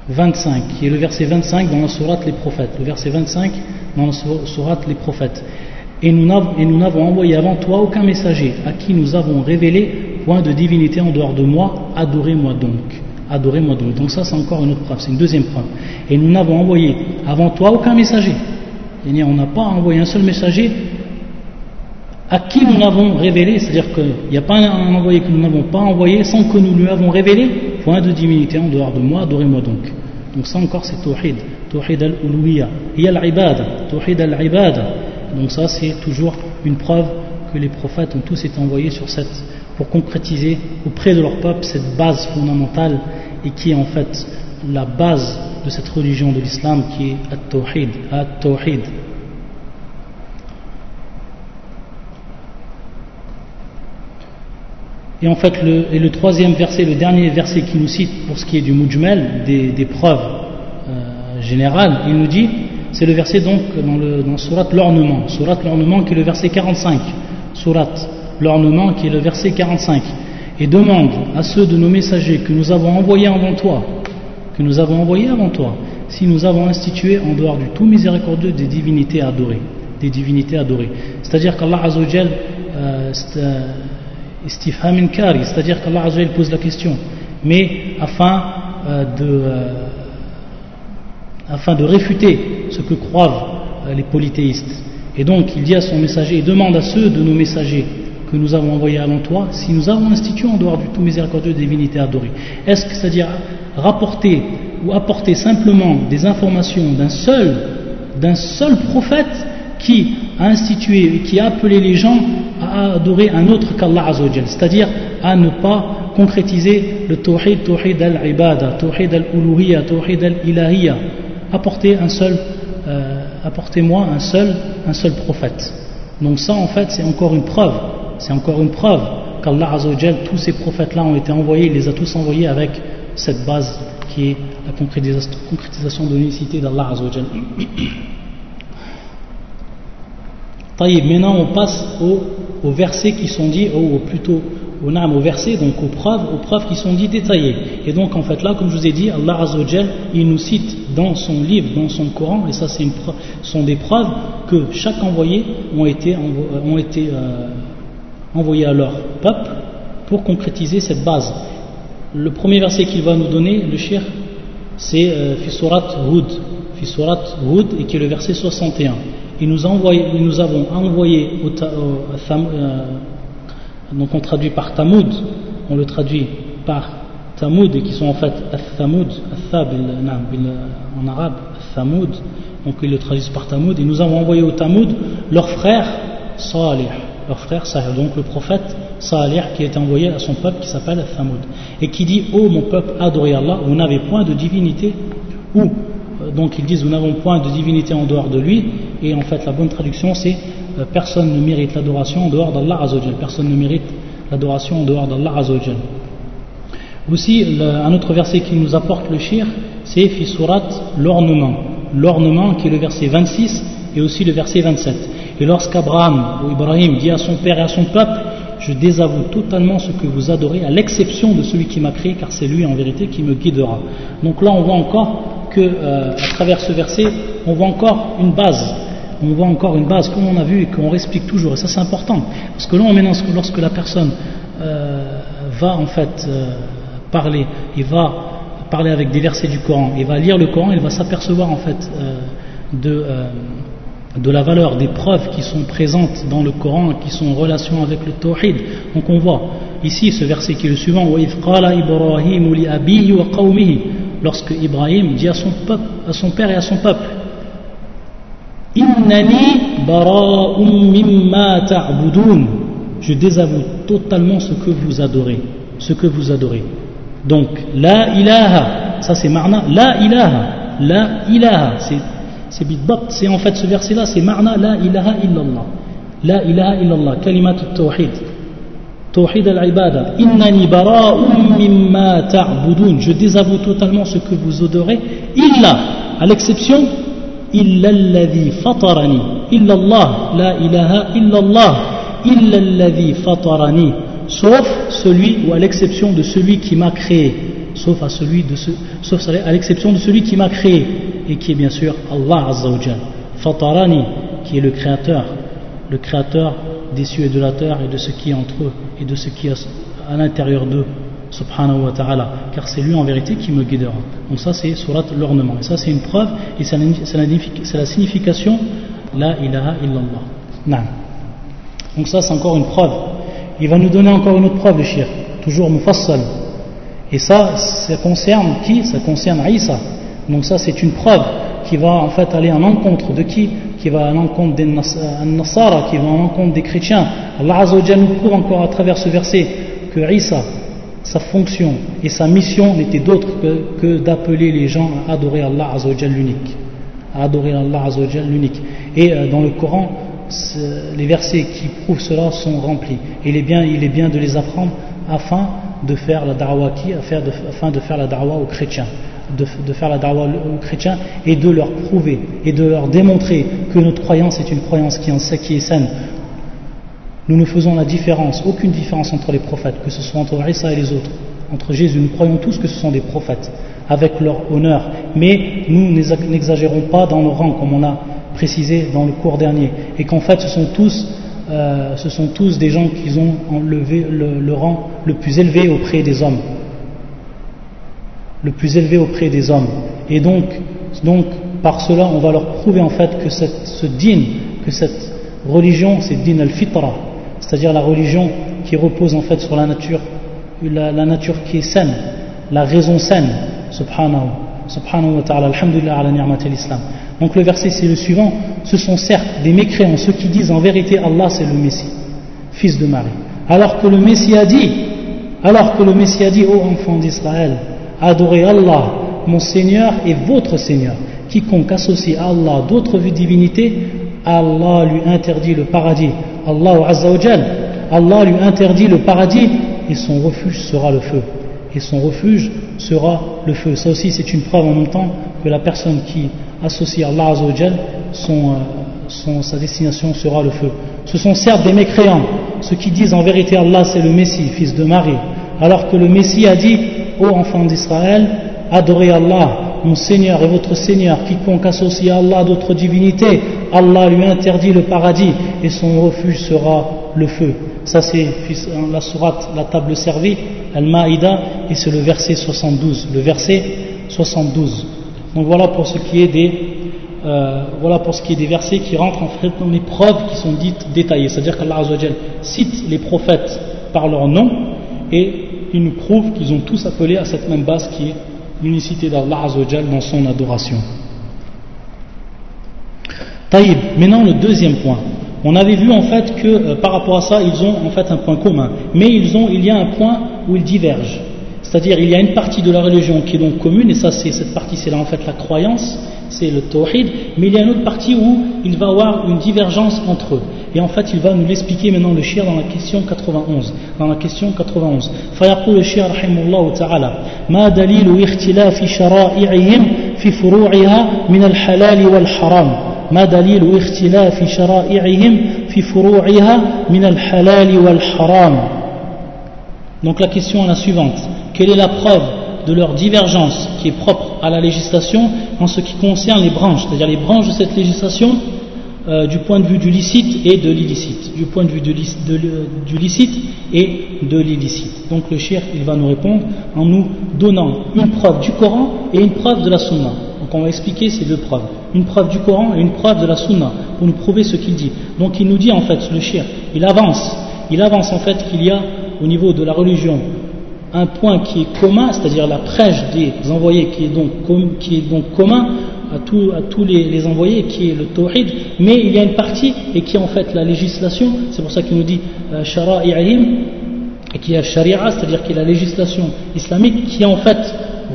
Speaker 1: 25, qui est le verset 25 dans la sourate les prophètes. Le verset 25 dans la sourate les prophètes. Et nous n'avons envoyé avant toi aucun messager à qui nous avons révélé point de divinité en dehors de moi, adorez-moi donc. Adorez-moi donc. Donc ça c'est encore une autre preuve, c'est une deuxième preuve. Et nous n'avons envoyé avant toi aucun messager. On n'a pas envoyé un seul messager à qui nous l'avons révélé, c'est-à-dire qu'il n'y a pas un envoyé que nous n'avons pas envoyé sans que nous lui avons révélé point de divinité en dehors de moi, adorez-moi donc. Donc ça encore c'est tawhid, tawhid al-uluwiyya. Il y a l'ibada, tawhid al-ibada. Donc ça c'est toujours une preuve que les prophètes ont tous été envoyés sur cette, pour concrétiser auprès de leur peuple cette base fondamentale et qui est en fait la base de cette religion de l'islam qui est at-tawhid. Et en fait, le, et le troisième verset, le dernier verset qui nous cite pour ce qui est du mujmal, des, des preuves euh, générales, il nous dit, c'est le verset donc dans, le, dans Surat l'ornement, Surat l'ornement qui est le verset 45, Surat l'ornement qui est le verset 45, et demande à ceux de nos messagers que nous avons envoyés avant toi, que nous avons envoyés avant toi, si nous avons institué en dehors du tout miséricordieux des divinités adorées, des divinités adorées. C'est-à-dire qu'Allah Azzawajal, euh, euh istifham kari, c'est-à-dire qu'Allah Azzawajal pose la question, mais afin, euh, de, euh, de réfuter ce que croient euh, les polythéistes. Et donc il dit à son messager, il demande à ceux de nos messagers que nous avons envoyés avant toi, si nous avons institué en dehors du tout miséricordieux des divinités adorées. Est-ce que c'est-à-dire rapporter ou apporter simplement des informations d'un seul, d'un seul prophète qui a institué qui a appelé les gens à adorer un autre qu'Allah Azzawajal, c'est-à-dire à ne pas concrétiser le tawhid, tawhid al-ibada, tawhid al-uluhiyya, tawhid al-ilahiyya, apportez un seul, euh, apportez-moi un seul, un seul prophète. Donc ça, en fait, c'est encore une preuve. C'est encore une preuve qu'Allah Azzawajal, tous ces prophètes-là ont été envoyés, il les a tous envoyés avec cette base qui est la concrétisation de l'unicité d'Allah Azzawajal. Maintenant, on passe aux, versets qui sont dits, ou plutôt aux, aux versets, donc aux preuves, aux preuves qui sont dites détaillées. Et donc, en fait, là, comme je vous ai dit, Allah Azzawajal, il nous cite dans son livre, dans son Coran, et ça, c'est sont des preuves que chaque envoyé ont été, ont été euh, à leur peuple pour concrétiser cette base. Le premier verset qu'il va nous donner, le shir, c'est euh, Fisurat Hud, Fisurat Hud, et qui est le verset 61 et nous, avons envoyé au, euh, donc on traduit par Tamoud, on le traduit par Tamoud, et qui sont en fait Thamoud, en arabe, Thamoud, donc ils le traduisent par Tamoud, et nous avons envoyé au Tamoud leur frère Salih, leur frère Salih, donc le prophète Salih qui est envoyé à son peuple qui s'appelle Thamoud, et qui dit Ô oh, mon peuple, adorez Allah, vous n'avez point de divinité, ou donc ils disent Nous n'avons point de divinité en dehors de lui, et en fait la bonne traduction c'est euh, personne ne mérite l'adoration en dehors d'Allah Azzawajal. Personne ne mérite l'adoration en dehors d'Allah Azzawajal. Aussi, un autre verset qui nous apporte le shir, c'est Fisurat l'ornement. L'ornement qui est le verset 26 et aussi le verset 27. Et lorsqu'Abraham ou Ibrahim dit à son père et à son peuple, je désavoue totalement ce que vous adorez, à l'exception de celui qui m'a créé, car c'est lui en vérité qui me guidera. Donc là, on voit encore que, euh, à travers ce verset, on voit encore une base. On voit encore une base, comme on a vu et qu'on explique toujours, et ça c'est important, parce que là, on lorsque la personne euh, va en fait euh, parler, il va parler avec des versets du Coran, il va lire le Coran, il va s'apercevoir en fait de, de la valeur des preuves qui sont présentes dans le Coran, qui sont en relation avec le Tawhid. Donc on voit ici ce verset qui est le suivant, lorsque Ibrahim dit à son, père et à son peuple, Innani bara'um mimma ta'budun. Je désavoue totalement ce que vous adorez. Ce que vous adorez. Donc, la ilaha, ça c'est marna, la ilaha, la ilaha, c'est bidbat, c'est en fait ce verset-là, c'est marna, la ilaha illallah. La ilaha illallah, kalimat tawhid. Tawhid al-ibada. Innani bara'um mimma. Je désavoue totalement ce que vous odorez. Illa, à l'exception, illa alladhi fatarani. Illa Allah, la ilaha illa Allah. Illa alladhi fatarani. Sauf celui ou à l'exception de celui qui m'a créé. Sauf à celui de ce, sauf à l'exception de celui qui m'a créé. Et qui est bien sûr Allah Azza wa Fatarani, qui est le créateur. Le créateur des cieux et de la terre et de ce qui est entre eux et de ce qui est à l'intérieur d'eux subhanahu wa ta'ala, car c'est lui en vérité qui me guidera. Donc ça c'est surat l'ornement, et ça c'est une preuve, et c'est la, signification la ilaha illallah. Donc ça c'est encore une preuve. Il va nous donner encore une autre preuve le shir, toujours mufassal. Et ça, ça concerne qui? Ça concerne Isa. Donc ça c'est une preuve qui va en fait aller en encontre de qui? Qui va à l'encontre des Nasara, qui va en encontre des chrétiens. Allah nous prouve encore à travers ce verset que Isa, sa fonction et sa mission n'était d'autre que, d'appeler les gens à adorer Allah l'unique. À adorer Allah. Et euh, dans le Coran, les versets qui prouvent cela sont remplis. Il est bien, de les apprendre afin de faire la da'wah qui, afin de faire la da'wah aux chrétiens. De, faire la da'wah aux chrétiens et de leur prouver et de leur démontrer que notre croyance est une croyance qui, est saine, nous ne faisons la différence, aucune différence entre les prophètes, que ce soit entre Isa et les autres, entre Jésus. Nous croyons tous que ce sont des prophètes, avec leur honneur. Mais nous n'exagérons pas dans le rang, comme on a précisé dans le cours dernier. Et qu'en fait, ce sont tous, euh, ce sont tous des gens qui ont enlevé le, rang le plus élevé auprès des hommes. Le plus élevé auprès des hommes. Et donc, donc par cela, on va leur prouver en fait que ce din, que cette religion, c'est din al-fitra, c'est-à-dire la religion qui repose en fait sur la nature, la, nature qui est saine, la raison saine, subhanahu, subhanahu wa ta'ala, alhamdulillah ala l'islam. Donc le verset c'est le suivant, ce sont certes des mécréants, ceux qui disent en vérité Allah c'est le Messie, fils de Marie. Alors que le Messie a dit, alors que le Messie a dit, ô enfants d'Israël, adorez Allah, mon Seigneur et votre Seigneur, quiconque associe à Allah d'autres divinités, Allah lui interdit le paradis. Allah Allah lui interdit le paradis et son refuge sera le feu. Et son refuge sera le feu. Ça aussi, c'est une preuve en même temps que la personne qui associe à Allah son, euh, son, sa destination sera le feu. Ce sont certes des mécréants, ceux qui disent en vérité Allah c'est le Messie, fils de Marie, alors que le Messie a dit Ô enfants d'Israël, adorez Allah, mon Seigneur et votre Seigneur, quiconque associe à Allah d'autres divinités, Allah lui interdit le paradis et son refuge sera le feu. Ça c'est la sourate, la table servie, Al-Ma'ida, et c'est le verset 72. Le verset 72. Donc voilà pour ce qui est des euh, voilà pour ce qui est des versets qui rentrent en fait dans les preuves qui sont dites détaillées. C'est-à-dire qu'Allah cite les prophètes par leur nom et il nous prouve qu'ils ont tous appelé à cette même base qui est l'unicité d'Allah dans son adoration. Taïb, maintenant le deuxième point. On avait vu en fait que euh, par rapport à ça, ils ont en fait un point commun. Mais ils ont, il y a un point où ils divergent. C'est-à-dire, il y a une partie de la religion qui est donc commune, et ça, c'est cette partie, c'est là en fait la croyance, c'est le tawhid, mais il y a une autre partie où il va y avoir une divergence entre eux. Et en fait, il va nous l'expliquer maintenant le shir dans la question 91. Dans la question 91. فيقول الشيخ رحمه الله تعالى ما دليل اختلاف شرائعهم في فروعها من الحلال والحرام ما دليل اختلاف شرائعهم في فروعها من الحلال والحرام Donc la question est la suivante. Quelle est la preuve de leur divergence qui est propre à la législation en ce qui concerne les branches, c'est-à-dire les branches de cette législation euh, du point de vue du licite et de l'illicite, du point de vue du licite et de l'illicite. Donc le shir, il va nous répondre en nous donnant une preuve du Coran et une preuve de la Sunna. Donc on va expliquer ces deux preuves, une preuve du Coran et une preuve de la Sunna, pour nous prouver ce qu'il dit. Donc il nous dit en fait, le shir, il avance, il avance en fait qu'il y a au niveau de la religion un point qui est commun, c'est-à-dire la prêche des envoyés qui est donc, qui est donc commun à, tous les, envoyés, qui est le tawhid, mais il y a une partie, et qui est en fait la législation, c'est pour ça qu'il nous dit euh, shara'i'im, et qui est sharia, c'est-à-dire qui est la législation islamique, qui est en fait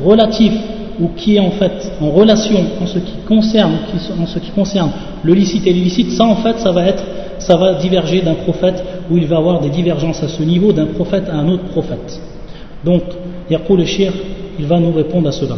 Speaker 1: relative ou qui est en fait en relation en ce qui concerne, en ce qui concerne le licite et l'illicite, ça en fait ça va être, ça va diverger d'un prophète où il va avoir des divergences à ce niveau d'un prophète à un autre prophète. Donc, Yaqul le il va nous répondre à cela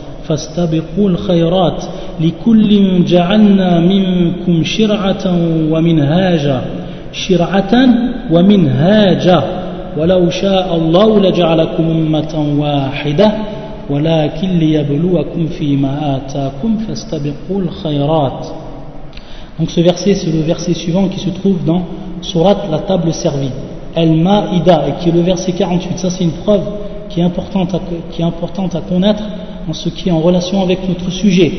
Speaker 1: فاستبقوا الخيرات لكل جعلنا منكم شرعة ومنهاجا شرعة ومنهاجا ولو شاء الله لجعلكم أمة واحدة ولكن ليبلوكم فيما آتاكم فاستبقوا الخيرات Donc ce verset, c'est le verset suivant qui se trouve dans Surat la table servie, Al-Ma'ida, et qui est le verset 48. Ça, c'est une preuve qui est importante à, qui est importante à connaître en ce qui est en relation avec notre sujet.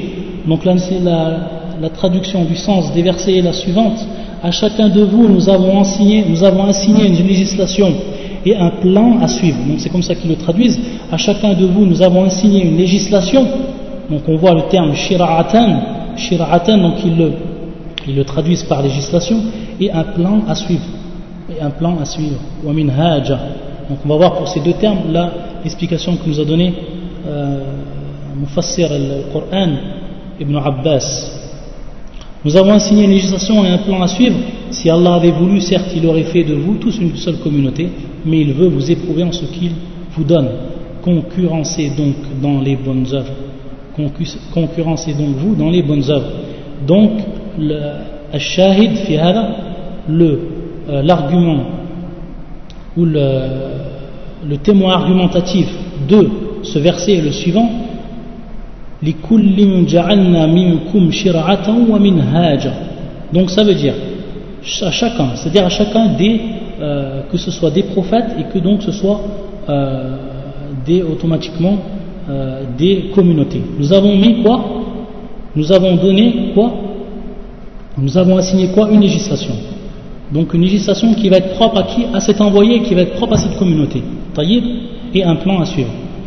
Speaker 1: Donc là, c'est la, traduction du sens des versets est la suivante. À chacun de vous, nous avons enseigné, nous avons assigné une législation et un plan à suivre. Donc c'est comme ça qu'ils le traduisent. À chacun de vous, nous avons assigné une législation. Donc on voit le terme shira'atan, shira'atan, donc ils le, ils le traduisent par législation et un plan à suivre. Et un plan à suivre. Donc on va voir pour ces deux termes l'explication que nous a donnée euh, Mufassir al-Qur'an Ibn Abbas. Nous avons assigné une législation et un plan à suivre. Si Allah avait voulu, certes, il aurait fait de vous tous une seule communauté, mais il veut vous éprouver en ce qu'il vous donne. Concurrencez donc dans les bonnes œuvres. Concurrencez donc vous dans les bonnes œuvres. Donc, le shahid fi le euh, l'argument ou le, témoin argumentatif de ce verset est le suivant donc ça veut dire à chacun, c'est-à-dire à chacun des, euh, que ce soit des prophètes et que donc ce soit euh, des, automatiquement euh, des communautés. Nous avons mis quoi? Nous avons donné quoi? Nous avons assigné quoi? Une législation. Donc une législation qui va être propre à qui? À cet envoyé, qui va être propre à cette communauté. Taïb et un plan à suivre.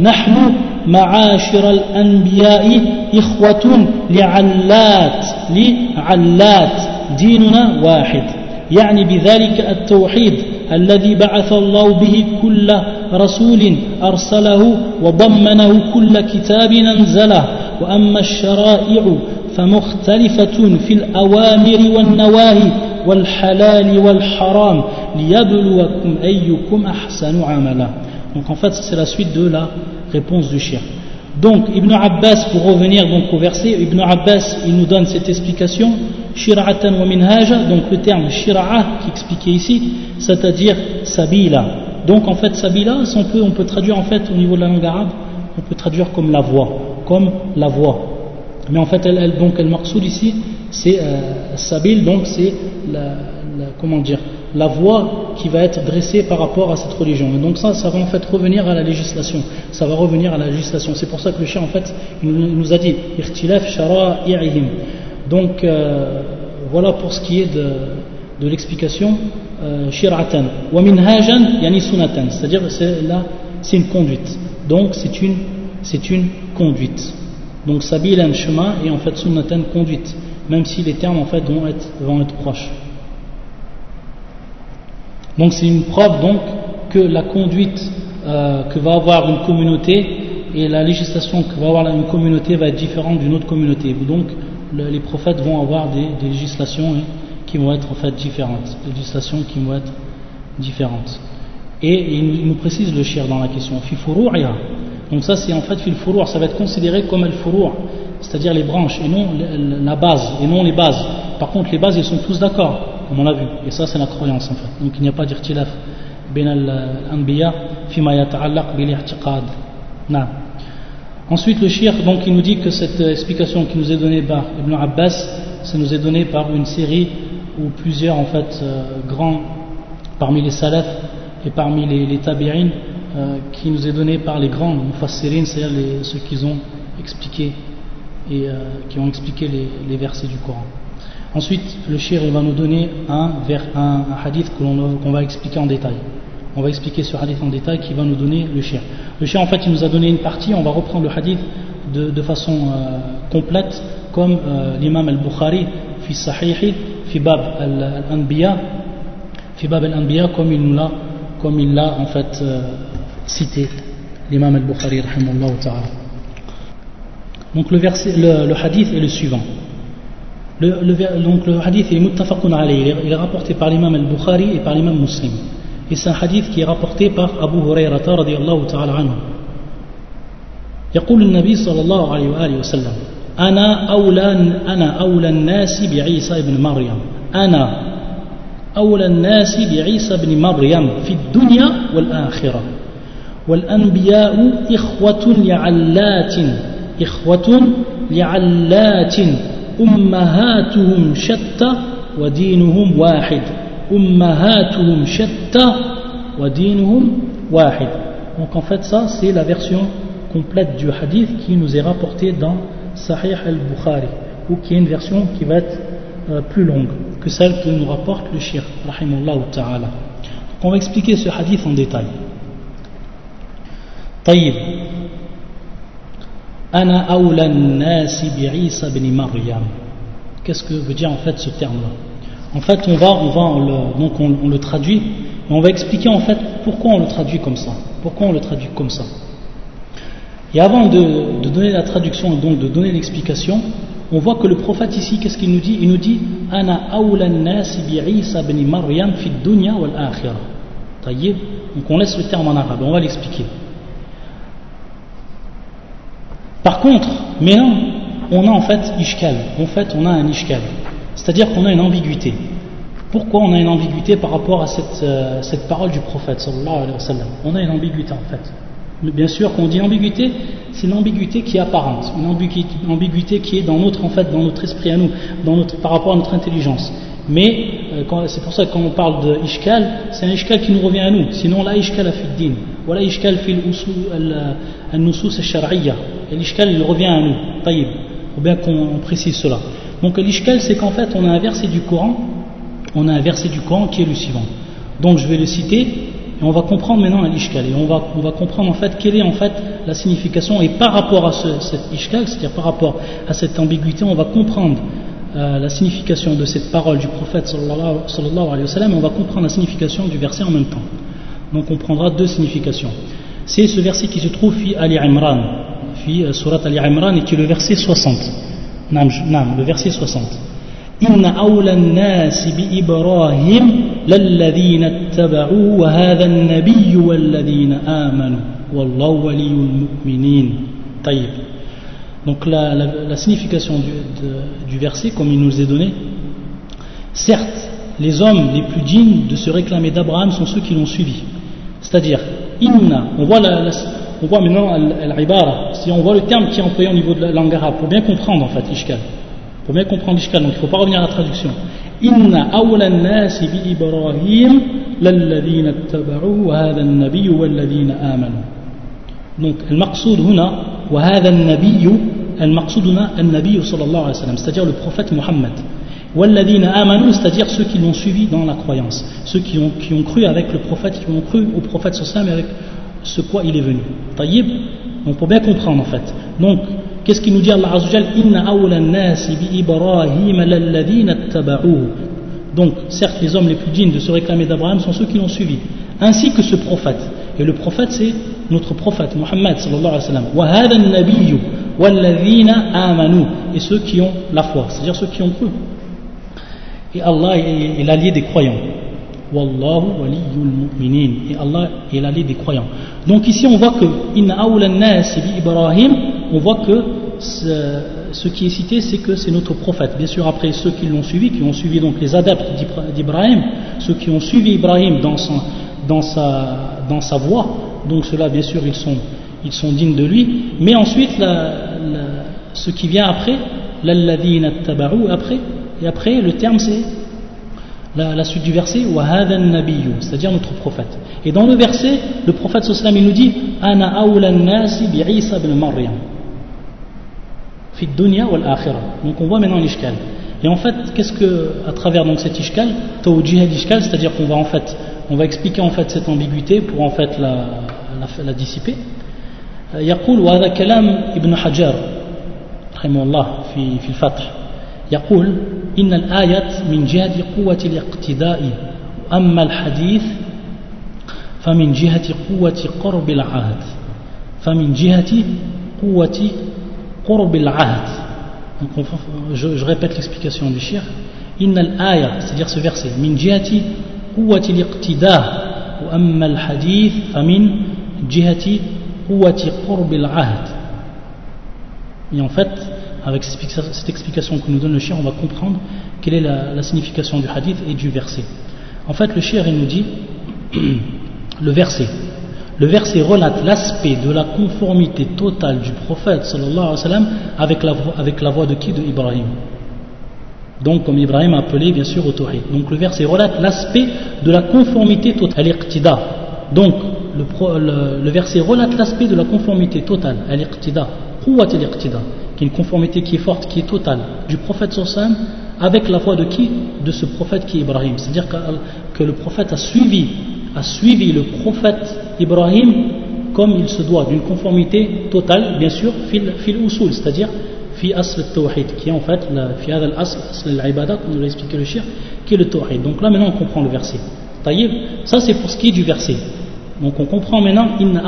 Speaker 1: نحن معاشر الأنبياء إخوة لعلات لعلات ديننا واحد. يعني بذلك التوحيد الذي بعث الله به كل رسول أرسله وضمنه كل كتاب أنزله. وأما الشرائع فمختلفة في الأوامر والنواهي والحلال والحرام. ليبلوكم أيكم أحسن عملا. Donc en fait c'est la suite de la réponse du chien. Donc Ibn Abbas, pour revenir donc au verset, Ibn Abbas il nous donne cette explication, Shira'atan wa minhaja, donc le terme Shira'a qui est ici, c'est-à-dire Sabila. Donc en fait Sabila, on peut, on peut traduire en fait au niveau de la langue arabe, on peut traduire comme la voix, comme la voix. Mais en fait, elle, donc elle marsoul ici, c'est euh, Sabil, donc c'est la, comment dire, la voix qui va être dressée par rapport à cette religion. Et donc ça, ça va en fait revenir à la législation. Ça va revenir à la législation. C'est pour ça que le chien en fait il nous a dit Donc euh, voilà pour ce qui est de, l'explication euh, shir'atan. Wa minhajan yani sunatan, c'est-à-dire c'est là c'est une conduite. Donc c'est une c'est une conduite. Donc sabilan chemin et en fait sunnatan conduite, même si les termes en fait vont être proches. Donc c'est une preuve donc que la conduite euh, que va avoir une communauté et la législation que va avoir une communauté va être différente d'une autre communauté. Donc le, les prophètes vont avoir des, législations hein, qui vont être en fait différentes, législations qui vont être différentes. Et, il, nous précise le shir dans la question. Fi Donc ça c'est en fait fil ça va être considéré comme el furu' c'est-à-dire les branches et non la base et non les bases. Par contre les bases ils sont tous d'accord comme on l'a vu. Et ça, c'est la croyance en fait. Donc il n'y a pas d'irtilaf bin al-anbiya fima yata'allaq bil i'tiqad. Ensuite, le shir, donc, il nous dit que cette explication qui nous est donnée par Ibn Abbas, ça nous est donné par une série ou plusieurs, en fait, euh, grands parmi les salafs et parmi les, les tabi'in, euh, qui nous est donné par les grands mufassirin, c'est-à-dire ceux qui ont expliqué et euh, qui ont expliqué les versets du Coran. Ensuite, le shir va nous donner un, vers, un, hadith qu'on va expliquer en détail. On va expliquer ce hadith en détail qui va nous donner le shir. Le shir, en fait, il nous a donné une partie, on va reprendre le hadith de, façon euh, complète, comme euh, l'imam al-Bukhari, fi sahihi, fi bab al-anbiya, fi bab al-anbiya, comme il nous l'a, comme il l'a en fait euh, cité, l'imam al-Bukhari, ta'ala. Donc le, verset, le hadith est le suivant. Le, le, donc le hadith est muttafaqun alayhi, il est rapporté par l'imam al-Bukhari et par l'imam Muslim. Et c'est un hadith qui est rapporté par Abu Hurairah radiallahu ta'ala anhu. يقول النبي صلى الله عليه وآله وسلم أنا أولى أنا أولى الناس بعيسى بن مريم أنا أولى الناس بعيسى بن مريم في الدنيا والآخرة والأنبياء إخوة لعلات إخوة لعلات أمهاتهم شتى ودينهم واحد أمهاتهم شتى ودينهم واحد Donc en fait ça c'est la version complète du hadith qui nous est rapportée dans Sahih al-Bukhari ou qui est une version qui va être euh, plus longue que celle que nous rapporte le shir rahimahullah ta'ala. Donc on va expliquer ce hadith en détail. طيب Ana awla nasi. Qu'est-ce que veut dire en fait ce terme-là? En fait, on va, on va, le, donc on, le traduit, et on va expliquer en fait pourquoi on le traduit comme ça. Pourquoi on le traduit comme ça? Et avant de, donner la traduction et donc de donner l'explication, on voit que le prophète ici, qu'est-ce qu'il nous dit? Il nous dit Ana awla nasi bi'isa ibn Maryam fi dunya wal. Donc on laisse le terme en arabe, on va l'expliquer. Par contre, mais non, on a en fait ishkal. En fait, on a un ishkal. C'est-à-dire qu'on a une ambiguïté. Pourquoi on a une ambiguïté par rapport à cette, euh, parole du prophète sallallahu alayhi wa sallam? On a une ambiguïté en fait. Bien sûr, quand on dit ambiguïté, c'est une ambiguïté qui est apparente, une ambiguïté, qui est dans notre, en fait, dans notre esprit à nous, dans notre, par rapport à notre intelligence. Mais euh, c'est pour ça que quand on parle de ishkal, c'est un ishkal qui nous revient à nous. Sinon, la ishkal a fait din, voilà ishkal fil al-nusus al-shar'iyya. L'ishkal, il revient à nous. Taïb. Faut bien qu'on précise cela. Donc l'ishkal, c'est qu'en fait, on a un verset du Coran, on a un verset du Coran qui est le suivant. Donc je vais le citer, et on va comprendre maintenant l'ishkal. Et on va, on va comprendre en fait quelle est en fait la signification. Et par rapport à ce, cet ishkal, c'est-à-dire par rapport à cette ambiguïté, on va comprendre euh, la signification de cette parole du prophète sallallahu alayhi wa sallam, et on va comprendre la signification du verset en même temps. Donc on prendra deux significations. C'est ce verset qui se trouve fi Ali Imran, puis euh, Surat Ali Imran, et qui est le verset 60. Nam, nam le verset 60. Inna awla nasi bi Ibrahim lalladhina attaba'u wa hadha an-nabiyyu walladhina amanu wallahu Donc la, la, la signification du, de, du verset, comme il nous est donné, certes, les hommes les plus dignes de se réclamer d'Abraham sont ceux qui l'ont suivi. C'est-à-dire, inna, on voit, la, la, on voit maintenant l'ibara, si on voit le terme qui est employé au niveau de la langue arabe pour bien comprendre en fait ishkal pour bien comprendre ishkal donc il ne faut pas revenir à la traduction inna awla nasi bi ibrahim lalladhina ittaba'u wa hadha an-nabiy walladhina amanu donc المقصود هنا وهذا النبي المقصود هنا النبي صلى الله عليه وسلم c'est-à-dire le prophète Muhammad والذين آمنوا c'est-à-dire ceux qui l'ont suivi dans la croyance ceux qui ont, qui ont cru avec le prophète qui ont cru au prophète sallam et avec ce quoi il est venu taïb donc pour bien comprendre en fait. Donc qu'est-ce qu'il nous dit Allah donc certes les hommes les plus dignes de se réclamer d'Abraham sont ceux qui l'ont suivi ainsi que ce prophète. Et le prophète c'est notre prophète Muhammad sallallahu alayhi wa sallam. Wa et ceux qui ont la foi c'est-à-dire ceux qui ont cru. Et Allah est l'allié des croyants Wallahu waliyul mu'minin. Et Allah est l'allié des croyants. Donc ici on voit que inna Ibrahim on voit que ce, ce qui est cité c'est que c'est notre prophète. Bien sûr après ceux qui l'ont suivi qui ont suivi donc les adeptes d'Ibrahim ceux qui ont suivi Ibrahim dans, son, dans, sa, dans sa voie donc ceux-là bien sûr ils sont, ils sont dignes de lui. Mais ensuite la, la, ce qui vient après l'alladhina taba'u après et après le terme c'est la, la, suite du verset c'est-à-dire notre prophète et dans le verset le prophète sallam il nous dit ana awla nasi bi Isa ibn Maryam fi dunya wal akhirah donc on voit maintenant l'ishkal et en fait qu'est-ce que à travers donc cet ishkal tawjih al-ishkal c'est-à-dire qu'on va en fait on va expliquer en fait cette ambiguïté pour en fait la, la, la dissiper يقول وهذا كلام ابن حجر رحمه الله في في الفتح يقول إن الآية من جهة قوة الاقتداء أما الحديث فمن جهة قوة قرب العهد فمن جهة قوة قرب العهد. Je, je répète l'explication du shir إن الآية c'est-à-dire ce verset من جهة قوة الاقتداء وأما الحديث فمن جهة قوة قرب العهد. Et en fait avec cette explication que nous donne le shir, on va comprendre quelle est la, signification du hadith et du verset. En fait, le shir, il nous dit <clears throat> le verset. Le verset relate l'aspect de la conformité totale du prophète sallallahu alayhi wa avec la, voix de qui? De Ibrahim. Donc, comme Ibrahim a appelé bien sûr au Tawhid. Donc, le verset relate l'aspect de la conformité totale, al-iqtida. Donc, le, verset relate l'aspect de la conformité totale, al-iqtida, al-iqtida une conformité qui est forte, qui est totale, du prophète Sosam avec la foi de qui? De ce prophète qui est Ibrahim. C'est-à-dire que, le prophète a suivi, a suivi le prophète Ibrahim comme il se doit, d'une conformité totale, bien sûr, fil, fil usul, c'est-à-dire fi asl tawhid, qui est en fait, la, fi al asl, asl al-ibada, comme nous l'a expliqué le shir, qui est le tawhid. Donc là maintenant on comprend le verset. Ça c'est pour ce qui est du verset. Donc on comprend maintenant Inna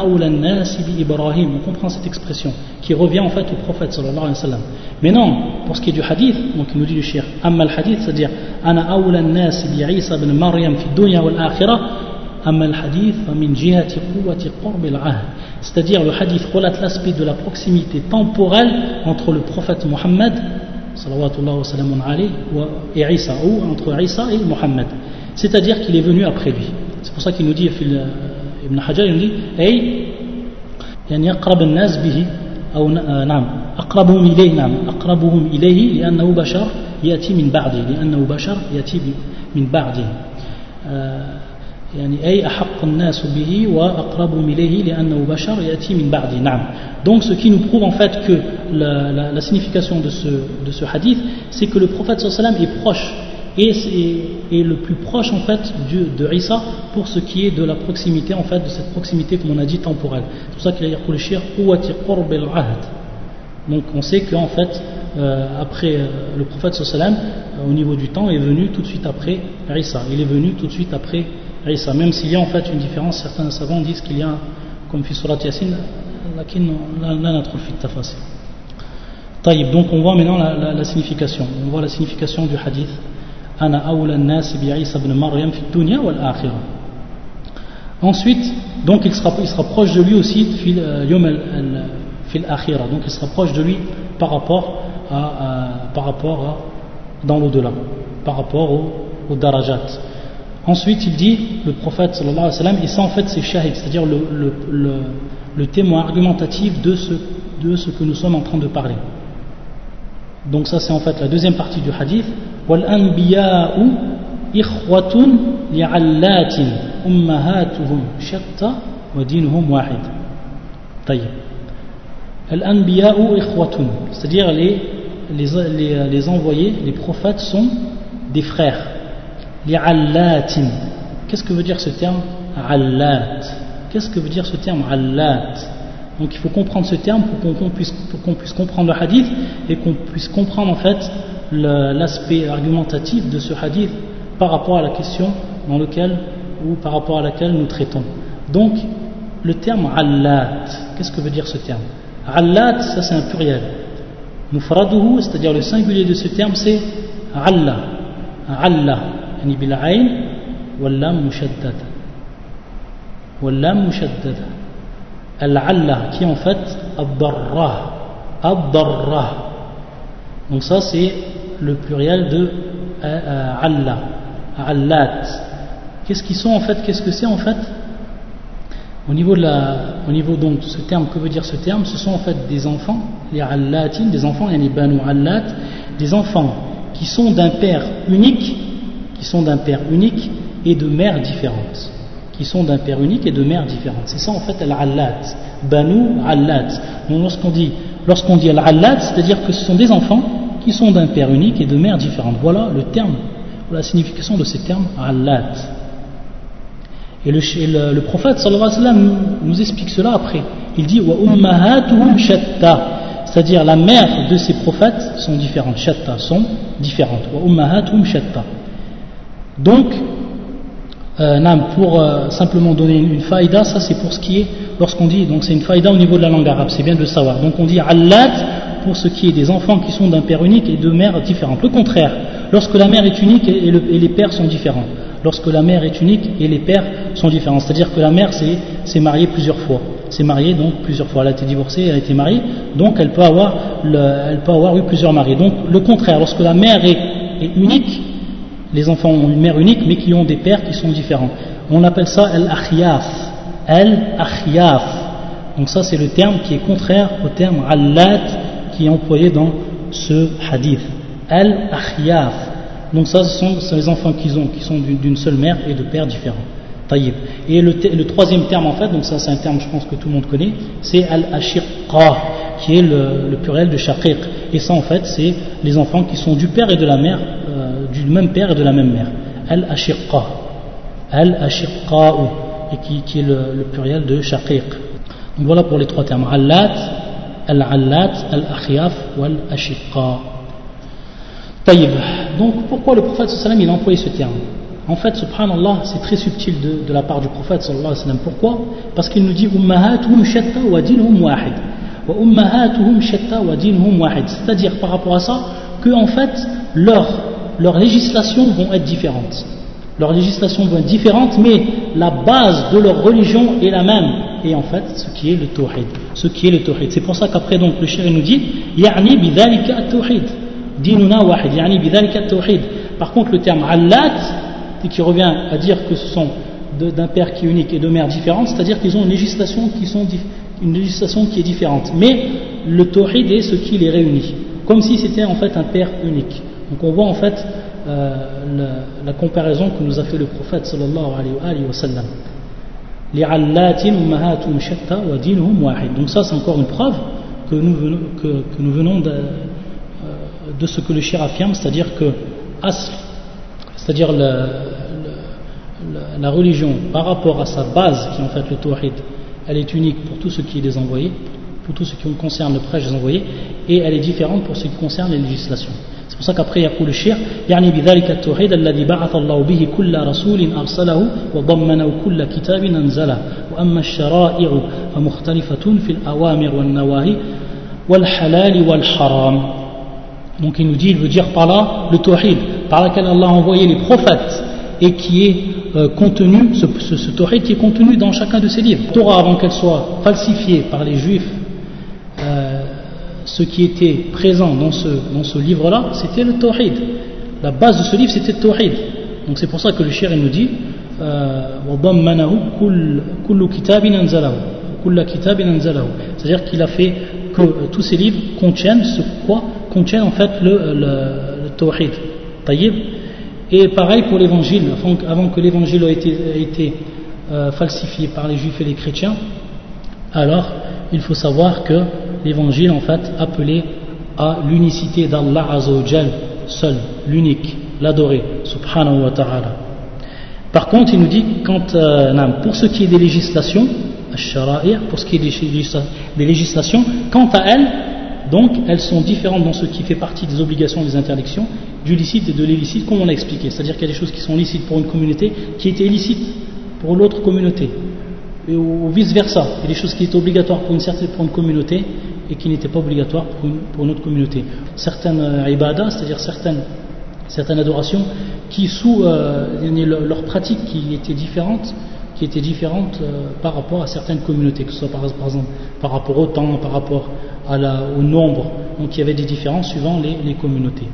Speaker 1: Ibrahim, on comprend cette expression qui revient en fait au prophète sallallahu alayhi wa sallam. Mais non, pour ce qui est du hadith, donc il nous dit le shir, Amma al hadith, c'est-à-dire Ana awla bi Isa ibn Maryam fi dunya wal akhirah, c'est-à-dire le hadith relate l'aspect de la proximité temporelle entre le prophète Mohammed et Isa ou entre Isa et Mohammed c'est-à-dire qu'il est venu après lui. C'est pour ça qu'il nous dit Ibn Hajar il nous dit hey يعني أقرب الناس به أو نعم أقربهم إليه نعم أقربهم إليه لأنه بشر يأتي من بعده لأنه بشر يأتي من بعده يعني أي أحق الناس به وأقربهم إليه لأنه بشر يأتي من بعده نعم donc ce qui nous prouve en fait que la, la, la signification de ce, de ce hadith c'est que le prophète sallam est proche et est, le plus proche en fait de Isa pour ce qui est de la proximité en fait de cette proximité comme on a dit temporelle. C'est pour ça qu'il a dit Donc on sait qu'en fait euh, après euh, le prophète sallam euh, au niveau du temps est venu tout de suite après Isa. Il est venu tout de suite après Isa. Même s'il y a en fait une différence, certains savants disent qu'il y a comme fi surat Yasin, donc on voit maintenant la signification. On voit la signification du hadith. Ensuite, donc il sera, il sera proche de lui aussi fil, euh, fil akhira. Donc il sera proche de lui par rapport à, à par rapport à, dans l'au-delà, par rapport au, au, darajat. Ensuite, il dit, le prophète sallallahu alayhi wa sallam, et ça en fait c'est shahid, c'est-à-dire le, le, le, le, témoin argumentatif de ce, de ce que nous sommes en train de parler. Donc ça c'est en fait la deuxième partie du hadith. والأنبياء إخوة لعلات أمهاتهم شتى ودينهم واحد طيب الأنبياء إخوة c'est-à-dire les, les, les, les envoyés, les prophètes sont des frères لعلات qu'est-ce que veut dire ce terme allat qu'est-ce que veut dire ce terme allat donc il faut comprendre ce terme pour qu'on puisse, qu puisse, comprendre le hadith et qu'on puisse comprendre en fait l'aspect argumentatif de ce hadith par rapport à la question dans lequel ou par rapport à laquelle nous traitons. Donc le terme allat, qu'est-ce que veut dire ce terme? Allat, ça c'est un pluriel. Mufraduhu, c'est-à-dire le singulier de ce terme, c'est alla. Alla, yani ayn wal lam mushaddada. Wal lam mushaddada. Al-alla, qui en fait ad-darra. Ad-darra. Donc ça c'est le pluriel de euh, Allah. Allat. Qu'est-ce qu'ils sont en fait? Qu'est-ce que c'est en fait? Au niveau, de la, au niveau donc ce terme, que veut dire ce terme? Ce sont en fait des enfants, les allatin, des enfants, il y a les banu allat, des enfants qui sont d'un père unique, qui sont d'un père unique et de mères différentes qui sont d'un père unique et de mères différentes. C'est ça en fait al-allat, banu allat. Lorsqu'on dit, lorsqu'on dit al-allat, c'est-à-dire que ce sont des enfants qui sont d'un père unique et de mères différentes. Voilà le terme, la signification de ces termes allat. Et le, le, le, prophète alayhi wa nous explique cela après. Il dit wa ummahatuhum shatta, c'est-à-dire la mère de ces prophètes sont différentes, shatta sont différentes. Wa ummahatuhum shatta. Donc euh, pour euh, simplement donner une, faïda, ça c'est pour ce qui est, lorsqu'on dit, donc c'est une faïda au niveau de la langue arabe, c'est bien de le savoir. Donc on dit allat pour ce qui est des enfants qui sont d'un père unique et de mères différentes. Le contraire, lorsque la mère est unique et, les pères sont différents. Lorsque la mère est unique et les pères sont différents. C'est-à-dire que la mère s'est mariée plusieurs fois. S'est mariée donc plusieurs fois. Elle a été divorcée, elle a été mariée, donc elle peut avoir, eu plusieurs maris. Donc le contraire, lorsque la mère est unique, les enfants ont une mère unique mais qui ont des pères qui sont différents. On appelle ça al-akhyaf. Al-akhyaf. Donc ça c'est le terme qui est contraire au terme allat qui est employé dans ce hadith. Al-akhyaf. Donc ça ce sont, les enfants qu'ils ont qui sont d'une seule mère et de pères différents. Taïb. Et le, troisième terme en fait, donc ça c'est un terme je pense que tout le monde connaît, c'est al-ashiqqa qui est le, le pluriel de shaqiq. Et ça en fait c'est les enfants qui sont du père et de la mère du même père et de la même mère. Al-Ashiqqa. Al-Ashiqqa, et qui, qui, est le, pluriel de Shaqiq. Donc voilà pour les trois termes. Allat, Al-Allat, Al-Akhyaf ou Al-Ashiqqa. Taïb. Donc pourquoi le prophète sallam il a employé ce terme? En fait, subhanallah, c'est très subtil de, de, la part du prophète sallallahu alayhi wa sallam. Pourquoi? Parce qu'il nous dit Ummahatuhum shatta wa dinhum wahid. Wa ummahatuhum shatta wa dinhum wahid. C'est-à-dire par rapport à ça, que en fait, leur leurs législations vont être différentes. Leurs législations vont être différentes, mais la base de leur religion est la même. Et en fait, ce qui est le tawhid. Ce qui est le. C'est pour ça qu'après, donc, le shir nous dit Yani bidhalika tawhid. Dinuna wahid. Yani bidhalika tawhid. Par contre, le terme allat, qui revient à dire que ce sont d'un père qui est unique et de mères différentes, c'est-à-dire qu'ils ont une législation qui, sont, une législation qui est différente. Mais le tawhid est ce qui les réunit. Comme si c'était en fait un père unique. Donc on voit en fait euh, la, comparaison que nous a fait le prophète sallallahu alayhi wa sallam. Donc ça c'est encore une preuve que nous venons, euh, de, ce que le shir affirme, c'est-à-dire que c'est-à-dire la, la, religion par rapport à sa base qui est en fait le tawhid, elle est unique pour tout ce qui est des envoyés, pour tout ce qui concerne le prêche des envoyés, et elle est différente pour ce qui concerne les législations C'est pour ça qu'après يقول الشيخ يعني بذلك التوحيد الذي بعث الله به كل رسول أرسله وضمنه كل كتاب أنزله وأما الشرائع فمختلفة في الأوامر والنواهي والحلال والحرام donc il nous dit, il veut dire par là le tawhid, par lequel Allah a envoyé les prophètes et qui est euh, contenu, ce, ce, ce tawhid qui est contenu dans chacun de ces livres. La Torah, avant qu'elle soit falsifiée par les juifs, euh, ce qui était présent dans ce, dans ce livre-là, c'était le tawhid. La base de ce livre, c'était le tawhid. Donc c'est pour ça que le shir nous dit c'est-à-dire qu'il a fait que tous ces livres contiennent ce quoi? Contiennent en fait le, le, le tawhid. Taïb. Et pareil pour l'évangile, avant que l'évangile ait été, euh, falsifié par les juifs et les chrétiens, alors il faut savoir que l'évangile en fait appelait à l'unicité d'Allah Azzawajal, seul, l'unique, l'adoré, subhanahu wa ta'ala. Par contre, il nous dit, euh, pour ce qui est des législations, pour ce qui est des législations, quant à elles, donc elles sont différentes dans ce qui fait partie des obligations des interdictions, du licite et de l'illicite, comme on l'a expliqué. C'est-à-dire qu'il y a des choses qui sont licites pour une communauté qui étaient illicites pour l'autre communauté. Ou vice-versa. Il y a des choses qui étaient obligatoires pour une, certaine, communauté et qui n'étaient pas obligatoires pour une, autre communauté. Certaines euh, c'est-à-dire certaines, certaines adorations, qui sous euh, leur pratique qui était différente, qui étaient différentes euh, par rapport à certaines communautés, que ce soit par, exemple par rapport au temps, par rapport au nombre, donc il y avait des différences suivant les, les communautés.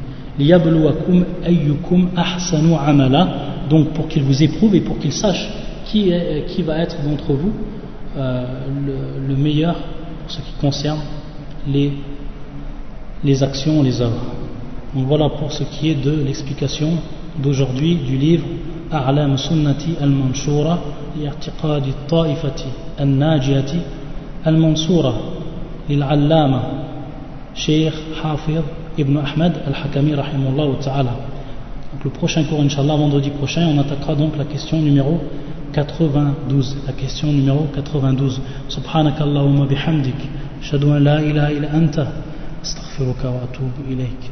Speaker 1: Donc pour qu'il vous éprouve et pour qu'il sache qui, est, qui va être d'entre vous euh, le, le, meilleur pour ce qui concerne les, les actions, les œuvres. Donc voilà pour ce qui est de l'explication d'aujourd'hui du livre أعلام سنة المنشورة لاعتقاد الطائفة الناجية المنصورة للعلامة شيخ حافظ ابن أحمد الحكمي رحمه الله تعالى Donc le prochain cours, Inch'Allah, vendredi prochain, on attaquera donc la question numéro 92 la question numéro 92 سبحانك اللهم bihamdik Shadwan la ilaha illa anta astaghfiruka wa atubu ilayk